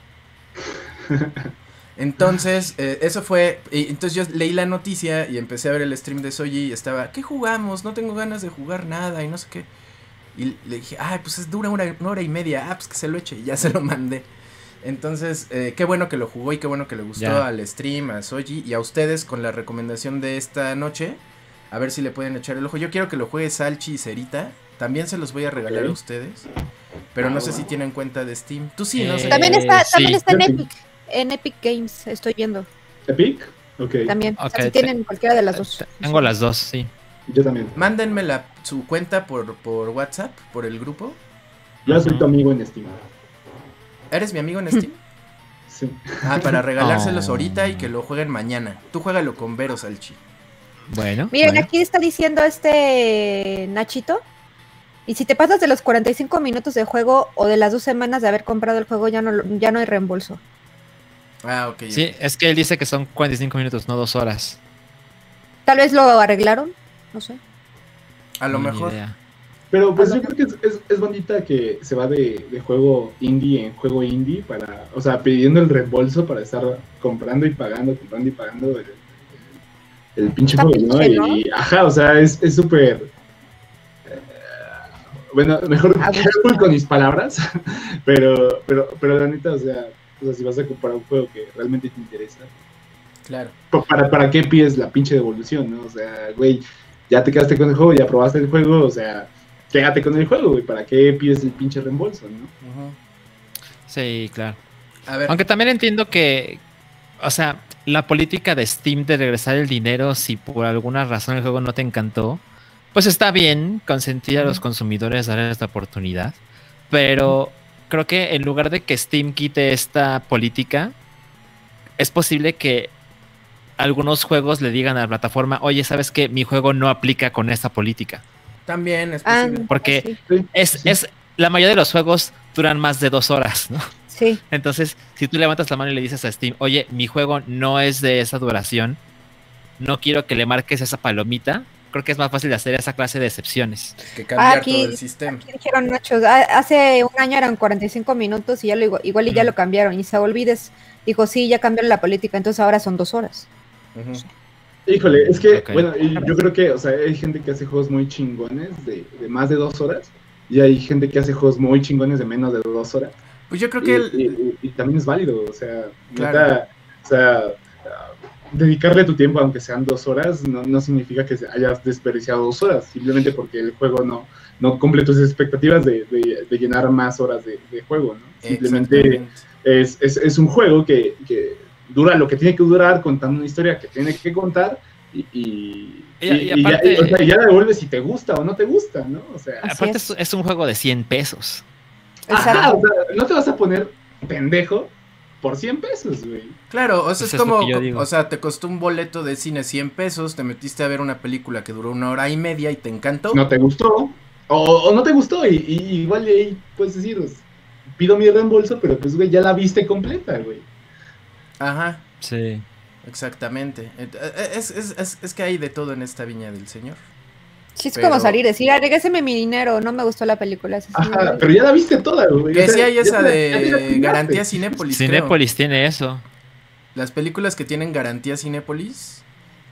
Entonces, eh, eso fue. y entonces yo leí la noticia y empecé a ver el stream de Soji y estaba, ¿qué jugamos? No tengo ganas de jugar nada y no sé qué. Y le dije, ay, pues es dura una, una hora y media. Ah, pues que se lo eche. Y ya se lo mandé. Entonces, eh, qué bueno que lo jugó y qué bueno que le gustó Ya. al stream, a Soji y a ustedes con la recomendación de esta noche. A ver si le pueden echar el ojo. Yo quiero que lo juegue Salchi y Cerita. También se los voy a regalar a ustedes. Pero Ah, no sé si tienen cuenta de Steam. Tú sí, ¿no? Eh, Cerita? También está, sí. también está en Epic. En Epic Games, estoy viendo. ¿Epic? Ok. También. O sea, si tienen cualquiera de las dos. Tengo las dos, sí. Yo también. Mándenme la, su cuenta por, por WhatsApp, por el grupo. Yo soy tu amigo en Steam. ¿Eres mi amigo en Steam? Sí. Ah, para regalárselos Oh. ahorita y que lo jueguen mañana. Tú juégalo con Vero Salchi. Bueno. Miren, bueno. aquí está diciendo este Nachito. Y si te pasas de los 45 minutos de juego o de las dos semanas de haber comprado el juego, ya no, ya no hay reembolso. Ah, ok. Sí, es que él dice que son 45 minutos, no dos horas. Tal vez lo arreglaron, no sé. A lo Ni mejor. idea. Pero pues yo creo que es, es, es bonita que se va de, de juego indie en juego indie para, o sea, pidiendo el reembolso para estar comprando y pagando, comprando y pagando el, el pinche Está juego, ¿no? pinche, ¿no? Y, ajá, o sea, es es súper... eh, bueno, mejor Ah, careful con mis palabras, pero, pero, pero la neta, o sea, o sea, si vas a comprar un juego que realmente te interesa, Claro. Pa- ¿Para, ¿Para qué pides la pinche devolución, no? O sea, güey, ya te quedaste con el juego, ya probaste el juego, o sea, quédate con el juego, güey. ¿Para qué pides el pinche reembolso, no? Sí, claro. A ver. Aunque también entiendo que, o sea, la política de Steam de regresar el dinero si por alguna razón el juego no te encantó, pues está bien consentir a los consumidores darles esta oportunidad. Pero creo que en lugar de que Steam quite esta política, es posible que algunos juegos le digan a la plataforma, oye, ¿sabes qué? Mi juego no aplica con esta política. También es Ah, posible. Porque- sí, Es, sí. es, la mayoría de los juegos duran más de dos horas, ¿no? sí. Entonces, si tú levantas la mano y le dices a Steam, oye, mi juego no es de esa duración, no quiero que le marques esa palomita, creo que es más fácil hacer esa clase de excepciones. Que cambiar Aquí- todo el sistema. Aquí dijeron Nacho, "Ah, hace un año eran 45 minutos y ya lo igual, igual y ya Mm. lo cambiaron. Y Saúl Vides dijo, sí, ya cambiaron la política, entonces ahora son dos horas. Ujú. Híjole, es que, bueno, yo creo que, o sea, hay gente que hace juegos muy chingones de, de más de dos horas, y hay gente que hace juegos muy chingones de menos de dos horas. Pues yo creo Y, que el- y- y también es válido, o sea, Claro. neta, o sea, dedicarle tu tiempo, aunque sean dos horas, no, no significa que hayas desperdiciado dos horas, simplemente porque el juego no, no cumple tus expectativas de, de- de llenar más horas de, de juego, ¿no? Simplemente es, es, es un juego que, que dura lo que tiene que durar, contando una historia que tiene que contar, y, y, Y- y y- y ya, aparte- y, o sea, ya devuelves si te gusta o no te gusta, ¿no? O sea, Aparte es. un juego de 100 pesos. ajá, Exacto. o sea, no te vas a poner pendejo por 100 pesos, güey. Claro, o sea, Pues es como, o sea, te costó un boleto de cine 100 pesos, te metiste a ver una película que duró una hora y media y te encantó. no te gustó, o, o no te gustó, y, y igual de ahí puedes decir, pues, pido mi reembolso, pero pues, güey, ya la viste completa, güey. Ajá, Sí. exactamente. Et- eh, Es, es, es, es que hay de todo en esta viña del señor. Sí, es Pero- como salir y decir, "Ah, regréseme mi dinero, no me gustó la película. Ajá, pero ya la viste toda, güey. Que sí hay esa de garantía Cinépolis, creo. Cinépolis tiene eso. Las películas que tienen garantía Cinépolis,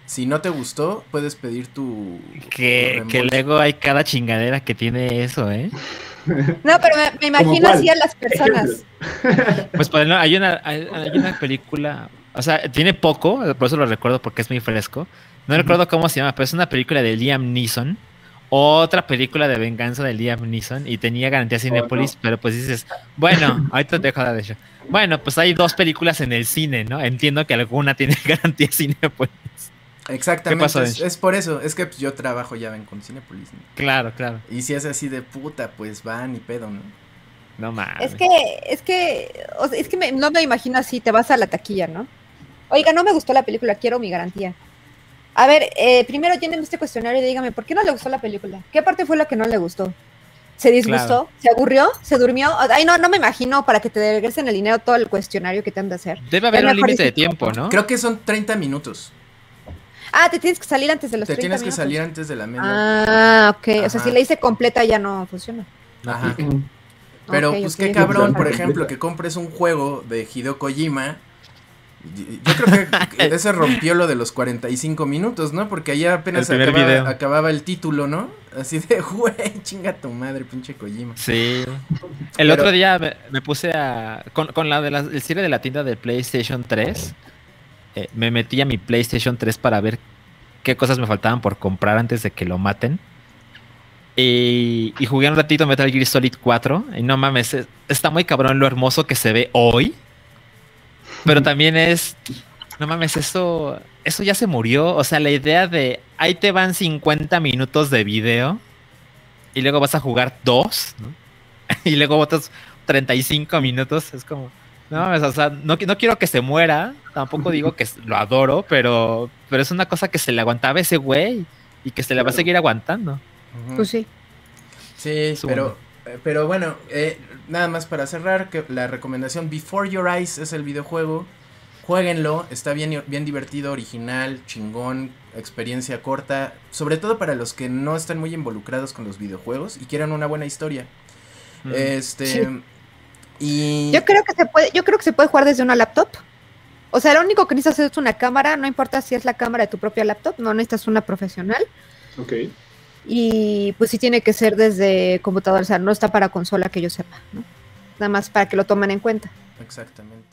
si no te gustó, puedes pedir tu. Que, tu que luego hay cada chingadera que tiene eso, ¿eh? No, pero me, me imagino así a las personas. Pues por ejemplo, hay una, hay, hay una película, o sea, tiene poco, por eso lo recuerdo porque es muy fresco. No recuerdo cómo se llama, pero es una película de Liam Neeson. Otra película de venganza de Liam Neeson y tenía garantía Cinépolis, no. pero pues dices, bueno, ahorita te dejo de hecho. Bueno, pues hay dos películas en el cine, ¿no? Entiendo que alguna tiene garantía Cinépolis. Exactamente. ¿Qué pasó, es, por eso. Es que pues, yo trabajo ya ven con Cinépolis. ¿no? Claro, claro. Y si es así de puta, pues van y pedo, ¿no? No mames. Es que, es que, o sea, es que me- no me imagino así, te vas a la taquilla, ¿no? Oiga, no me gustó la película, quiero mi garantía. A ver, eh, primero lléneme este cuestionario y dígame, ¿por qué no le gustó la película? ¿Qué parte fue la que no le gustó? ¿Se disgustó? ¿Se aburrió? ¿Se durmió? Ay, no, no me imagino para que te regresen el dinero todo el cuestionario que te han de hacer. Debe haber un límite de tiempo, ¿no? Creo que son 30 minutos. Ah, te tienes que salir antes de los Te 30 tienes que minutos. salir antes de la media. Ah, ok. O sea, si la hice completa ya no funciona. Ajá. Pero pues qué cabrón, por ejemplo, que compres un juego de Hideo Kojima. Yo creo que ese rompió lo de los 45 minutos, ¿no? Porque allá apenas El acababa, video. acababa el título, ¿no? Así de, güey, chinga tu madre, pinche Kojima. Sí. El Pero- otro día me, me puse a. Con, con la de la, el cierre de la tienda de PlayStation 3. Eh, me metí a mi PlayStation 3 para ver qué cosas me faltaban por comprar antes de que lo maten. Y, y jugué un ratito Metal Gear Solid 4. Y no mames, es- está muy cabrón lo hermoso que se ve hoy. Pero también es. No mames, eso. Eso ya se murió. O sea, la idea de. Ahí te van 50 minutos de video. Y luego vas a jugar dos. ¿no? y luego otros 35 minutos. Es como. No o sea, no, no quiero que se muera. Tampoco digo que lo adoro, pero, pero es una cosa que se le aguantaba a ese güey. Y que se le va a seguir aguantando. Pues sí. Sí, pero, eh, pero bueno, eh, nada más para cerrar, que la recomendación Before Your Eyes es el videojuego. Jueguenlo, está bien, bien divertido, original, chingón, experiencia corta, sobre todo para los que no están muy involucrados con los videojuegos y quieran una buena historia. Este Sí. Y Yo creo que se puede, yo creo que se puede jugar desde una laptop. O sea, lo único que necesitas es una cámara, no importa si es la cámara de tu propia laptop, no necesitas una profesional. Ok. Y pues sí tiene que ser desde computadora, o sea, no está para consola que yo sepa, ¿no? Nada más para que lo tomen en cuenta. exactamente.